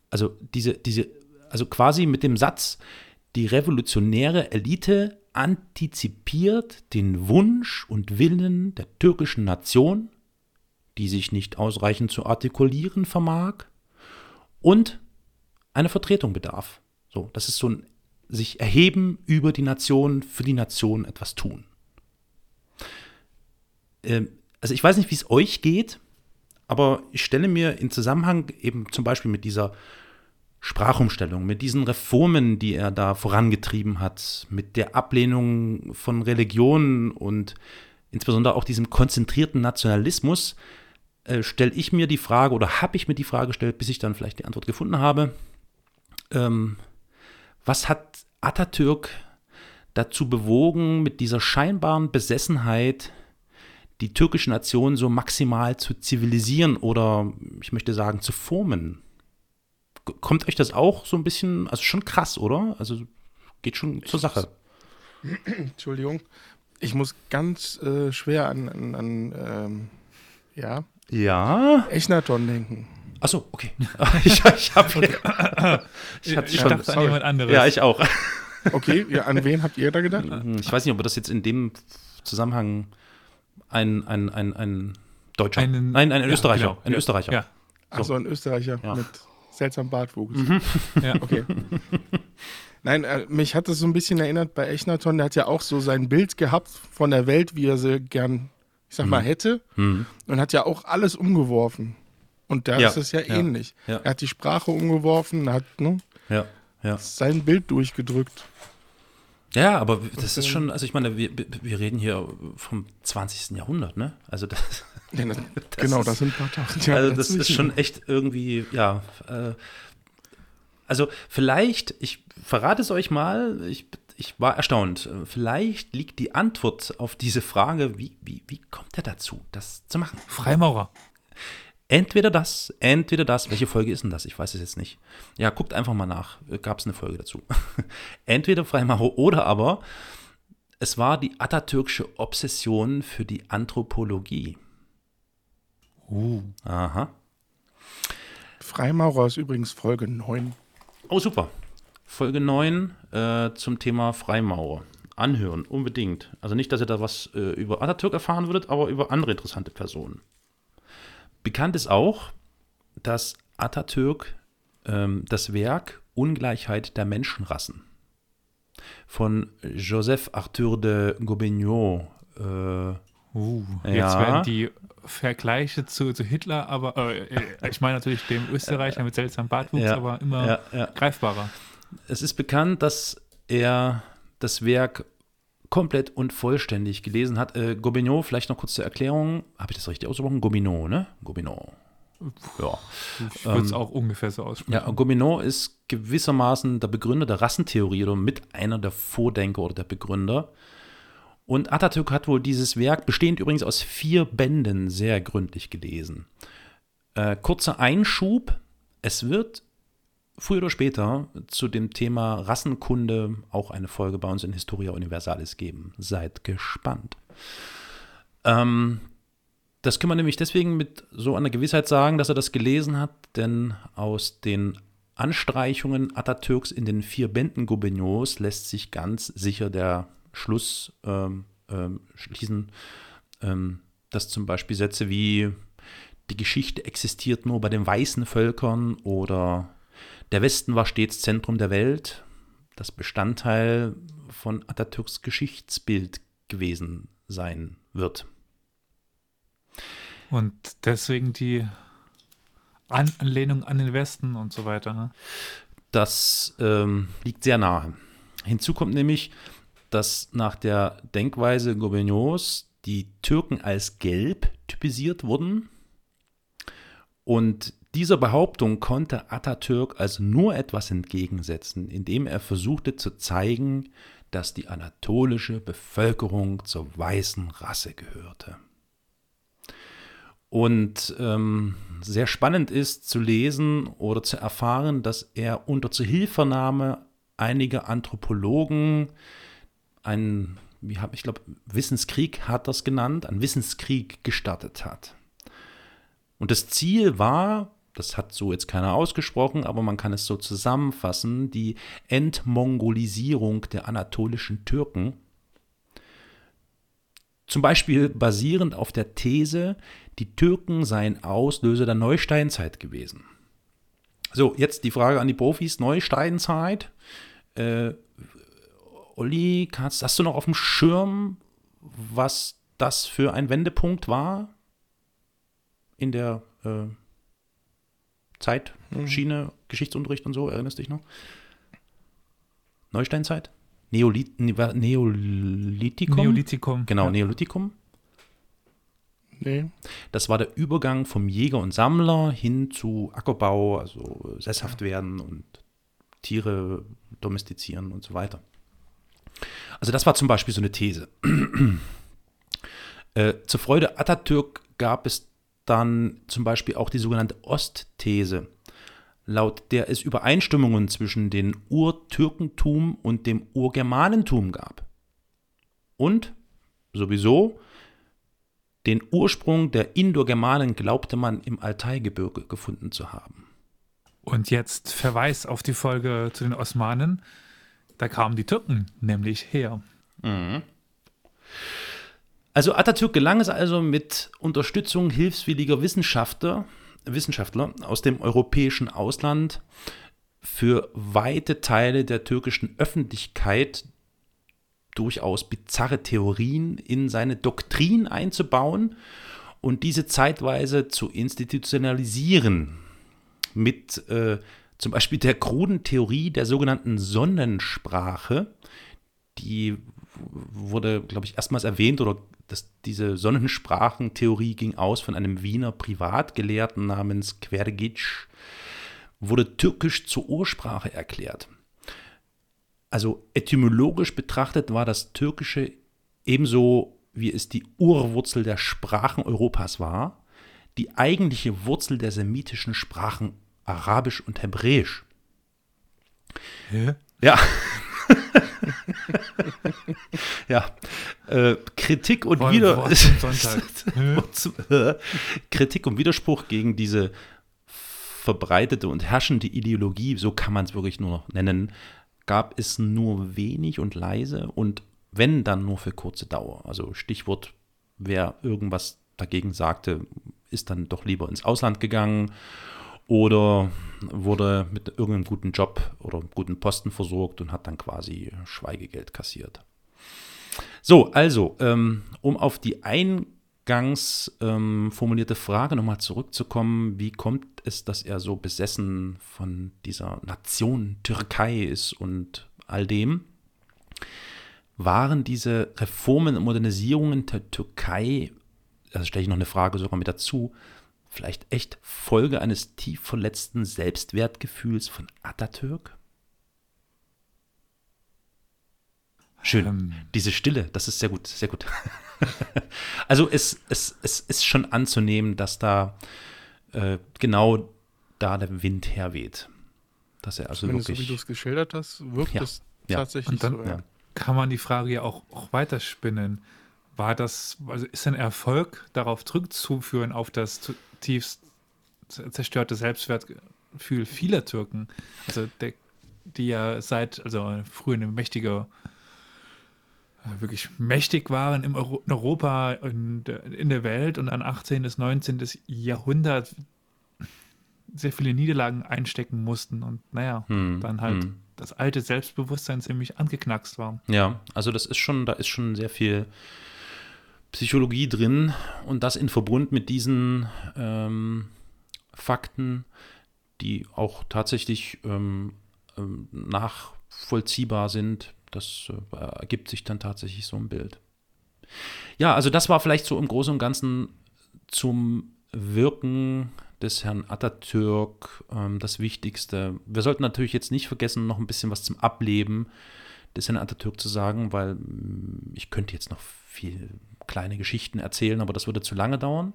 Also diese, diese also quasi mit dem Satz, die revolutionäre Elite antizipiert den Wunsch und Willen der türkischen Nation, die sich nicht ausreichend zu artikulieren vermag, und eine Vertretung bedarf. So, das ist so ein sich erheben über die Nation, für die Nation etwas tun. Ähm, also ich weiß nicht, wie es euch geht, aber ich stelle mir in Zusammenhang eben zum Beispiel mit dieser Sprachumstellung, mit diesen Reformen, die er da vorangetrieben hat, mit der Ablehnung von Religionen und insbesondere auch diesem konzentrierten Nationalismus, äh, stelle ich mir die Frage oder habe ich mir die Frage gestellt, bis ich dann vielleicht die Antwort gefunden habe, ähm, was hat Atatürk dazu bewogen, mit dieser scheinbaren Besessenheit die türkische Nation so maximal zu zivilisieren oder ich möchte sagen zu formen? kommt euch das auch so ein bisschen, also schon krass, oder? Also geht schon zur Sache. *clears throat* Entschuldigung. Ich muss ganz äh, schwer an, an, an ähm, ja. Ja. Echnaton denken. Achso, okay. *laughs* ich ich habe okay. *laughs* ich, ich schon, dachte an jemand anderes. Ja, ich auch. *laughs* okay, ja, an wen habt ihr da gedacht? Hm, ich weiß nicht, ob das jetzt in dem Zusammenhang ein, ein, ein, ein Deutscher, Einen, nein, ein, ja, Österreicher, genau. ein Österreicher. Ja. So. Achso, ein Österreicher ja. mit seltsam Bartwuchs. Mhm. Ja, okay. Nein, äh, mich hat das so ein bisschen erinnert bei Echnaton, der hat ja auch so sein Bild gehabt von der Welt, wie er sie gern, ich sag mal, mhm. hätte. Mhm. Und hat ja auch alles umgeworfen. Und da Ja, ist es ja, ja, ähnlich. ja. Er hat die Sprache umgeworfen, hat ne, sein Bild durchgedrückt. Ja, aber das ist schon, also ich meine, wir, wir reden hier vom 20. Jahrhundert, ne? Also das, *laughs* Ja, *laughs* das, genau, ist- das sind ein paar tausend Jahre also das ist schon echt irgendwie, ja. Äh, also vielleicht, ich verrate es euch mal, ich, ich war erstaunt. Vielleicht liegt die Antwort auf diese Frage, wie, wie, wie kommt er dazu, das zu machen? Freimaurer. Entweder das, entweder das. Welche Folge ist denn das? Ich weiß es jetzt nicht. Ja, guckt einfach mal nach. Gab es eine Folge dazu. *laughs* entweder Freimaurer oder aber es war die atatürkische Obsession für die Anthropologie. Uh. Aha. Freimaurer ist übrigens Folge 9. Oh, super. Folge 9 äh, zum Thema Freimaurer. Anhören, unbedingt. Also nicht, dass ihr da was äh, über Atatürk erfahren würdet, aber über andere interessante Personen. Bekannt ist auch, dass Atatürk ähm, das Werk Ungleichheit der Menschenrassen von Joseph Arthur de Gobineau äh, Uh. Jetzt Ja. werden die Vergleiche zu, zu Hitler, aber äh, äh, ich meine natürlich dem Österreicher mit seltsamem Bartwuchs, Ja, aber immer ja. greifbarer. Es ist bekannt, dass er das Werk komplett und vollständig gelesen hat. Äh, Gobineau, vielleicht noch kurz zur Erklärung. Habe ich das richtig ausgesprochen? Gobineau, ne? Gobineau. Ja. Ich würde es Ähm, auch ungefähr so aussprechen. ja, Gobineau ist gewissermaßen der Begründer der Rassentheorie oder mit einer der Vordenker oder der Begründer. Und Atatürk hat wohl dieses Werk, bestehend übrigens aus vier Bänden, sehr gründlich gelesen. Äh, kurzer Einschub. Es wird früher oder später zu dem Thema Rassenkunde auch eine Folge bei uns in Historia Universalis geben. Seid gespannt. Ähm, das kann man nämlich deswegen mit so einer Gewissheit sagen, dass er das gelesen hat, denn aus den Anstreichungen Atatürks in den vier Bänden Gobineaus lässt sich ganz sicher der Schluss ähm, ähm, schließen, ähm, dass zum Beispiel Sätze wie die Geschichte existiert nur bei den weißen Völkern oder der Westen war stets Zentrum der Welt, das Bestandteil von Atatürks Geschichtsbild gewesen sein wird. Und deswegen die An Anlehnung an den Westen und so weiter. Ne? Das ähm, liegt sehr nahe. Hinzu kommt nämlich, dass nach der Denkweise Gobineaus die Türken als gelb typisiert wurden. Und dieser Behauptung konnte Atatürk also nur etwas entgegensetzen, indem er versuchte zu zeigen, dass die anatolische Bevölkerung zur weißen Rasse gehörte. Und ähm, sehr spannend ist zu lesen oder zu erfahren, dass er unter Zuhilfenahme einiger Anthropologen einen, wie hab, ich glaube, Wissenskrieg hat das genannt, einen Wissenskrieg gestartet hat. Und das Ziel war, das hat so jetzt keiner ausgesprochen, aber man kann es so zusammenfassen, die Entmongolisierung der anatolischen Türken. Zum Beispiel basierend auf der These, die Türken seien Auslöser der Neusteinzeit gewesen. So, jetzt die Frage an die Profis: Neusteinzeit. Äh, Olli, kannst, hast du noch auf dem Schirm, was das für ein Wendepunkt war in der äh, Zeitschiene, Geschichtsunterricht und so? Erinnerst du dich noch? Neusteinzeit? Neolit, Ne- Neolithikum? Neolithikum. Genau, Ja. Neolithikum. Nee. Das war der Übergang vom Jäger und Sammler hin zu Ackerbau, also sesshaft werden und Tiere domestizieren und so weiter. Also das war zum Beispiel so eine These. *clears throat* äh, zur Freude Atatürk gab es dann zum Beispiel auch die sogenannte Ostthese, laut der es Übereinstimmungen zwischen dem Urtürkentum und dem Urgermanentum gab. Und sowieso den Ursprung der Indogermanen glaubte man im Altaigebirge gefunden zu haben. Und jetzt Verweis auf die Folge zu den Osmanen. Da kamen die Türken nämlich her. Also Atatürk gelang es also mit Unterstützung hilfswilliger Wissenschaftler, Wissenschaftler aus dem europäischen Ausland für weite Teile der türkischen Öffentlichkeit durchaus bizarre Theorien in seine Doktrin einzubauen und diese zeitweise zu institutionalisieren mit äh, zum Beispiel der kruden Theorie der sogenannten Sonnensprache, die wurde, glaube ich, erstmals erwähnt oder dass diese Sonnensprachentheorie ging aus von einem Wiener Privatgelehrten namens Quergic, wurde Türkisch zur Ursprache erklärt. Also etymologisch betrachtet war das Türkische ebenso, wie es die Urwurzel der Sprachen Europas war, die eigentliche Wurzel der semitischen Sprachen Arabisch und Hebräisch. Hä? Ja. *laughs* ja. Äh, Kritik und Wider *laughs* Kritik und Widerspruch gegen diese verbreitete und herrschende Ideologie, so kann man es wirklich nur noch nennen, gab es nur wenig und leise und wenn dann nur für kurze Dauer. Also Stichwort, wer irgendwas dagegen sagte, ist dann doch lieber ins Ausland gegangen oder wurde mit irgendeinem guten Job oder guten Posten versorgt und hat dann quasi Schweigegeld kassiert. So, also, ähm, um auf die eingangs ähm, formulierte Frage nochmal zurückzukommen, wie kommt es, dass er so besessen von dieser Nation Türkei ist und all dem? Waren diese Reformen und Modernisierungen der Türkei, also stelle ich noch eine Frage sogar mit dazu, vielleicht echt Folge eines tief verletzten Selbstwertgefühls von Atatürk? Schön. Ähm. Diese Stille, das ist sehr gut, sehr gut. *laughs* also es, es, es ist schon anzunehmen, dass da äh, genau da der Wind herweht. Dass er also Zumindest wirklich. So wie du es geschildert hast, wirkt ja, es ja. tatsächlich dann, so. Ja. Kann man die Frage ja auch, auch weiterspinnen. War das, also ist ein Erfolg darauf zurückzuführen, auf das tiefst zerstörte Selbstwertgefühl vieler Türken, also der, die ja seit, also früher eine mächtige, wirklich mächtig waren in Europa, in der, in der Welt und an 18. bis 19. Jahrhundert sehr viele Niederlagen einstecken mussten und naja, hm, dann halt hm. das alte Selbstbewusstsein ziemlich angeknackst war. Ja, also das ist schon, da ist schon sehr viel Psychologie drin und das in Verbund mit diesen ähm, Fakten, die auch tatsächlich ähm, ähm, nachvollziehbar sind. Das äh, ergibt sich dann tatsächlich so ein Bild. Ja, also das war vielleicht so im Großen und Ganzen zum Wirken des Herrn Atatürk ähm, das Wichtigste. Wir sollten natürlich jetzt nicht vergessen, noch ein bisschen was zum Ableben des Herrn Atatürk zu sagen, weil mm, ich könnte jetzt noch viel kleine Geschichten erzählen, aber das würde zu lange dauern.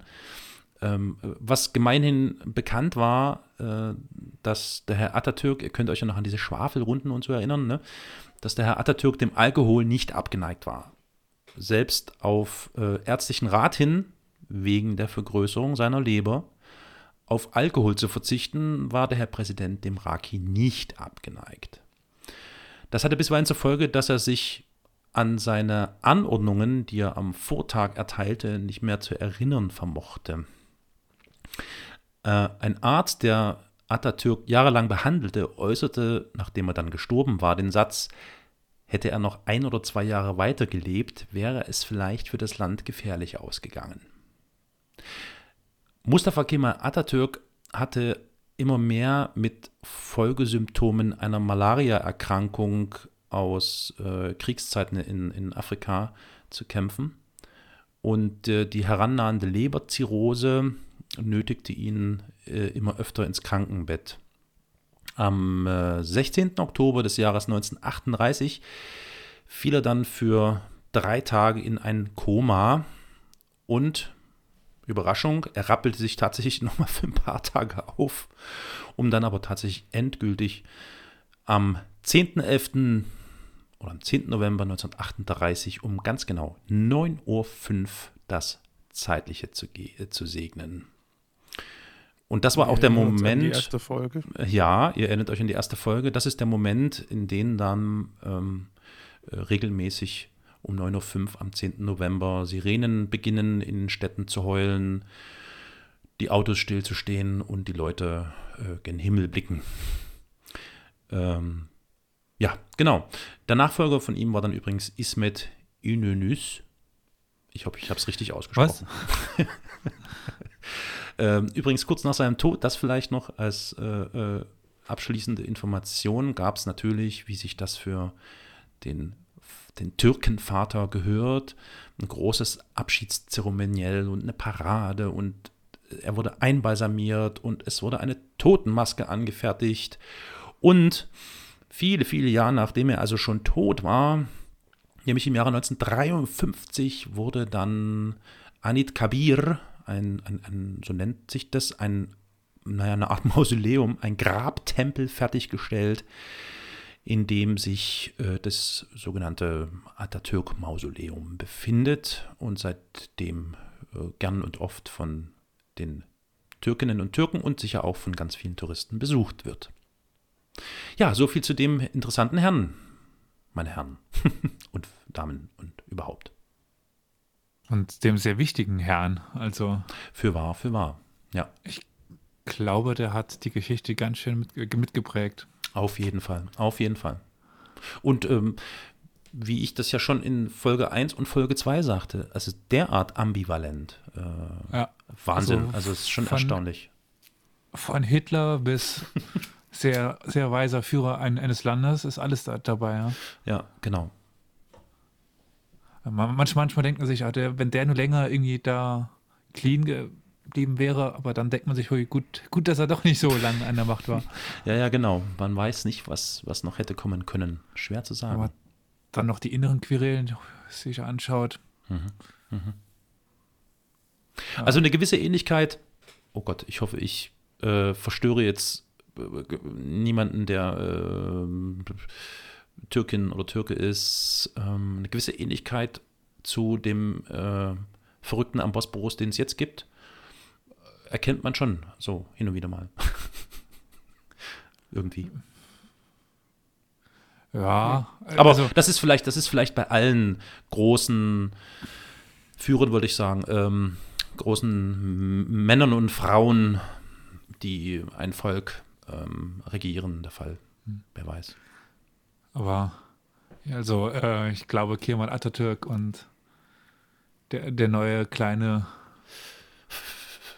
Ähm, was gemeinhin bekannt war, äh, dass der Herr Atatürk, ihr könnt euch ja noch an diese Schwafelrunden und so erinnern, ne? Dass der Herr Atatürk dem Alkohol nicht abgeneigt war. Selbst auf äh, ärztlichen Rat hin, wegen der Vergrößerung seiner Leber, auf Alkohol zu verzichten, war der Herr Präsident dem Raki nicht abgeneigt. Das hatte bisweilen zur Folge, dass er sich an seine Anordnungen, die er am Vortag erteilte, nicht mehr zu erinnern vermochte. Äh, ein Arzt, der Atatürk jahrelang behandelte, äußerte, nachdem er dann gestorben war, den Satz, hätte er noch ein oder zwei Jahre weiter gelebt, wäre es vielleicht für das Land gefährlich ausgegangen. Mustafa Kemal Atatürk hatte immer mehr mit Folgesymptomen einer Malariaerkrankung aus äh, Kriegszeiten in, in Afrika zu kämpfen. Und äh, die herannahende Leberzirrhose nötigte ihn äh, immer öfter ins Krankenbett. Am 16. Äh, Oktober des Jahres 1938 fiel er dann für drei Tage in ein Koma und Überraschung, er rappelte sich tatsächlich *laughs* nochmal für ein paar Tage auf, um dann aber tatsächlich endgültig am 10.11 oder am 10. November 1938 um ganz genau 9.05 Uhr das Zeitliche zu, äh, zu segnen. Und das war auch der Moment. Die erste Folge. Ja, ihr erinnert euch an die erste Folge. Das ist der Moment, in dem dann ähm, äh, regelmäßig um 9.05 Uhr am 10. November Sirenen beginnen in Städten zu heulen, die Autos stillzustehen und die Leute äh, gen Himmel blicken. Ähm, ja, genau. Der Nachfolger von ihm war dann übrigens Ismet Inönüs. Ich hoffe, ich habe es richtig ausgesprochen. Was? *laughs* ähm, übrigens, kurz nach seinem Tod, das vielleicht noch als äh, äh, abschließende Information, gab es natürlich, wie sich das für den, den Türkenvater gehört, ein großes Abschiedszeremoniell und eine Parade und er wurde einbalsamiert und es wurde eine Totenmaske angefertigt. Und viele, viele Jahre nachdem er also schon tot war, nämlich im Jahre 1953, wurde dann Anit Kabir, ein, ein, ein, so nennt sich das, ein, naja, eine Art *laughs* Mausoleum, ein Grabtempel fertiggestellt, in dem sich äh, das sogenannte Atatürk-Mausoleum befindet und seitdem äh, gern und oft von den Türkinnen und Türken und sicher auch von ganz vielen Touristen besucht wird. Ja, so viel zu dem interessanten Herrn, meine Herren *laughs* und Damen und überhaupt. Und dem sehr wichtigen Herrn, also. Für wahr, für wahr, ja. Ich glaube, der hat die Geschichte ganz schön mit, mitgeprägt. Auf jeden Fall, auf jeden Fall. Und ähm, wie ich das ja schon in Folge 1 und Folge 2 sagte, also derart ambivalent. Äh, ja. Wahnsinn, also, also es ist schon von, erstaunlich. Von Hitler bis *laughs* sehr, sehr weiser Führer eines Landes ist alles da, dabei. Ja, ja genau. Manchmal, manchmal denkt man sich, wenn der nur länger irgendwie da clean geblieben wäre, aber dann denkt man sich, gut, gut, dass er doch nicht so lange an der Macht war. *laughs* ja, ja, genau. Man weiß nicht, was, was noch hätte kommen können. Schwer zu sagen. Aber dann noch die inneren Querelen sich anschaut. Mhm. Mhm. Also eine gewisse Ähnlichkeit, oh Gott, ich hoffe, ich äh, verstöre jetzt äh, niemanden, der äh, Türkin oder Türke ist, ähm, eine gewisse Ähnlichkeit zu dem äh, Verrückten am Bosporus, den es jetzt gibt, erkennt man schon so hin und wieder mal. *laughs* Irgendwie. Ja, aber also, das ist vielleicht, das ist vielleicht bei allen großen Führern, würde ich sagen, ähm, großen Männern und Frauen, die ein Volk ähm, regieren, der Fall. Hm. Wer weiß. Aber also äh, ich glaube, Kemal Atatürk und der, der neue kleine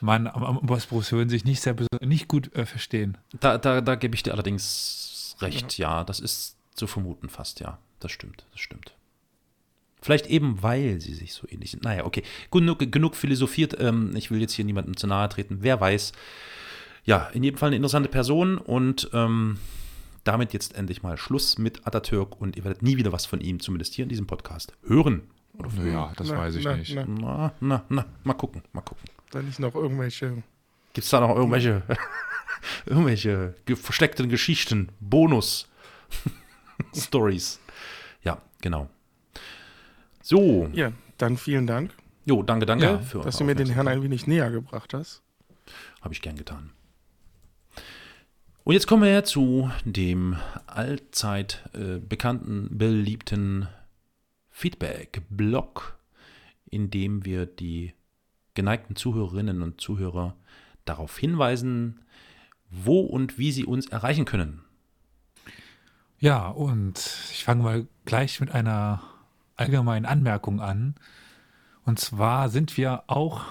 Mann am, Bosporus würden sich nicht sehr nicht gut äh, verstehen. Da, da, da gebe ich dir allerdings recht, ja. ja. Das ist zu vermuten fast, ja. Das stimmt, das stimmt. Vielleicht eben, weil sie sich so ähnlich sind. Naja, okay. Genug, genug philosophiert. Ähm, ich will jetzt hier niemandem zu nahe treten. Wer weiß. Ja, in jedem Fall eine interessante Person und ähm, damit jetzt endlich mal Schluss mit Atatürk und ihr werdet nie wieder was von ihm, zumindest hier in diesem Podcast, hören. Oder naja, das na, weiß ich na, nicht. Na. na, na, mal gucken, mal gucken. Da nicht noch irgendwelche. Gibt es da noch irgendwelche, *laughs* irgendwelche versteckten Geschichten, Bonus? *laughs* Stories. Ja, genau. So. Ja, dann vielen Dank. Jo, danke, danke. Ja, für dass du mir den Herrn ein wenig näher gebracht hast. Habe ich gern getan. Und jetzt kommen wir zu dem allzeit äh, bekannten, beliebten Feedback-Blog, in dem wir die geneigten Zuhörerinnen und Zuhörer darauf hinweisen, wo und wie sie uns erreichen können. Ja, und ich fange mal gleich mit einer allgemeinen Anmerkung an. Und zwar sind wir auch,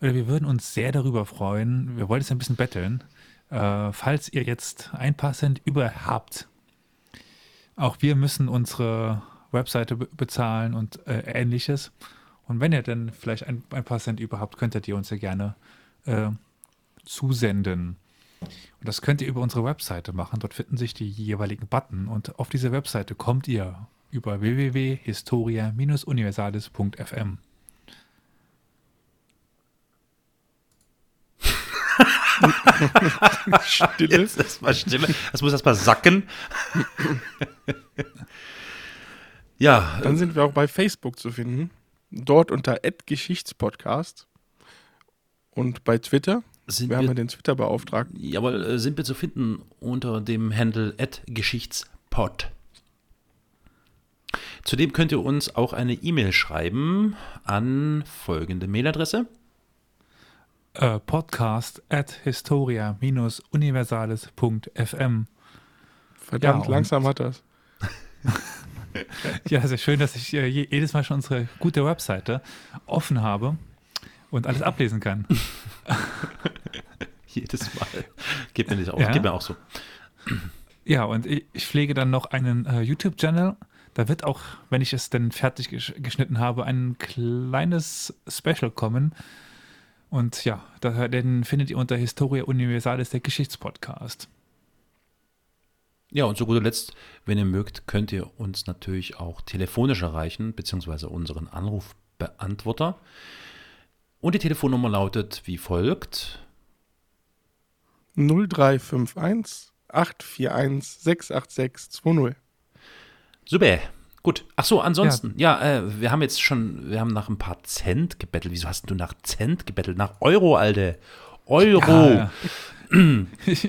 oder wir würden uns sehr darüber freuen, wir wollen jetzt ein bisschen betteln, äh, falls ihr jetzt ein paar Cent über habt. Auch wir müssen unsere Webseite be bezahlen und äh, ähnliches. Und wenn ihr dann vielleicht ein, ein, paar Cent über habt, könntet ihr uns ja gerne äh, zusenden. Und das könnt ihr über unsere Webseite machen. Dort finden sich die jeweiligen Button. Und auf diese Webseite kommt ihr über www.historia-universalis.fm. Stille. Jetzt erstmal Stille. Das muss erstmal sacken. ja. Dann sind wir auch bei Facebook zu finden. Dort unter Geschichtspodcast. Und bei Twitter sind wir, wir haben ja den Twitter-Beauftragten. Jawohl, äh, sind wir zu finden unter dem Handle Geschichtspod. Zudem könnt ihr uns auch eine E-Mail schreiben an folgende Mailadresse. Uh, podcast at historia-universales.fm Verdammt, ja, langsam hat das. *laughs* ja, sehr schön, dass ich äh, jedes Mal schon unsere gute Webseite offen habe und alles ablesen kann. *laughs* jedes Mal. Geht mir nicht auch, ja. geht mir auch so. Ja, und ich, ich pflege dann noch einen äh, YouTube-Channel. Da wird auch, wenn ich es denn fertig geschnitten habe, ein kleines Special kommen. Und ja, den findet ihr unter Historia Universalis, der Geschichtspodcast. Ja, und zu guter Letzt, wenn ihr mögt, könnt ihr uns natürlich auch telefonisch erreichen, beziehungsweise unseren Anrufbeantworter. Und die Telefonnummer lautet wie folgt: 0351 841 686 20. Super. Gut. Ach so, ansonsten, ja, ja äh, wir haben jetzt schon, wir haben nach ein paar Cent gebettelt. Wieso hast du nach Cent gebettelt? Nach Euro, Alte. Euro. Ja, ja. *clears throat* ich,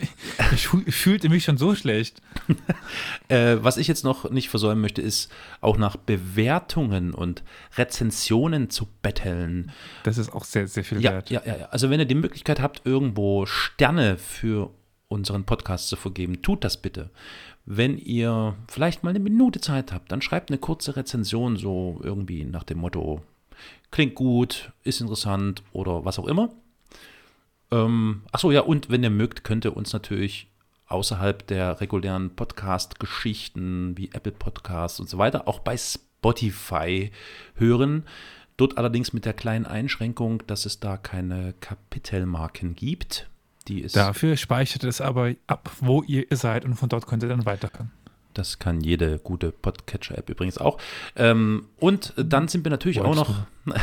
ich, fühlte mich schon so schlecht. *laughs* äh, was ich jetzt noch nicht versäumen möchte, ist auch nach Bewertungen und Rezensionen zu betteln. Das ist auch sehr, sehr viel ja, wert. Ja, ja, ja. Also wenn ihr die Möglichkeit habt, irgendwo Sterne für unseren Podcast zu vergeben, tut das bitte. Wenn ihr vielleicht mal eine Minute Zeit habt, dann schreibt eine kurze Rezension, so irgendwie nach dem Motto, klingt gut, ist interessant oder was auch immer. Ähm, achso, ja, und wenn ihr mögt, könnt ihr uns natürlich außerhalb der regulären Podcast-Geschichten wie Apple Podcasts und so weiter auch bei Spotify hören. Dort allerdings mit der kleinen Einschränkung, dass es da keine Kapitelmarken gibt. Die ist Dafür speichert es aber ab, wo ihr seid und von dort könnt ihr dann weiterhören. Das kann jede gute Podcatcher-App übrigens auch. Ähm, und dann sind wir natürlich Wolltest auch noch. *laughs*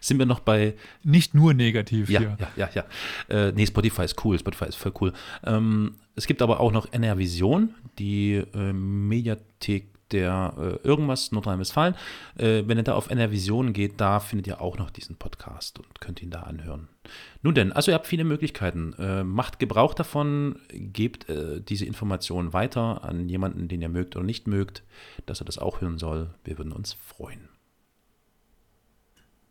sind wir noch bei. Nicht nur negativ. Ja, hier. ja, ja, ja. Äh, nee, Spotify ist cool. Spotify ist voll cool. Ähm, es gibt aber auch noch NR Vision, die äh, Mediathek der äh, irgendwas Nordrhein-Westfalen. Äh, wenn ihr da auf NR Vision geht, da findet ihr auch noch diesen Podcast und könnt ihn da anhören. Nun denn, also ihr habt viele Möglichkeiten. Äh, macht Gebrauch davon, gebt äh, diese Informationen weiter an jemanden, den ihr mögt oder nicht mögt, dass er das auch hören soll. Wir würden uns freuen.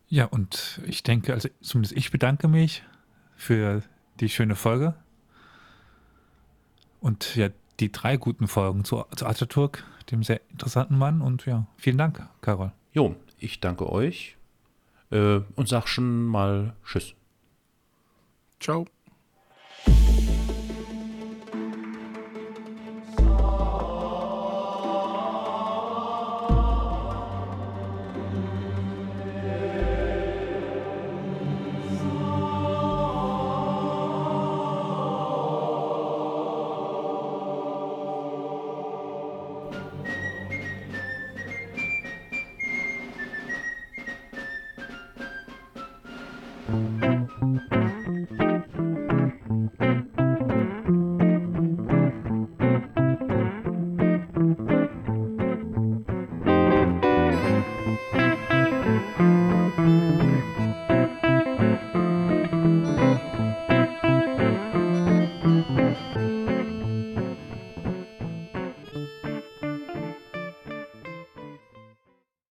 Ja, und ich denke, also zumindest ich bedanke mich für die schöne Folge. Und ja, die drei guten Folgen zu, zu Atatürk, dem sehr interessanten Mann. Und ja, vielen Dank, Carol. Jo, ich danke euch äh, und sag schon mal Tschüss. Ciao.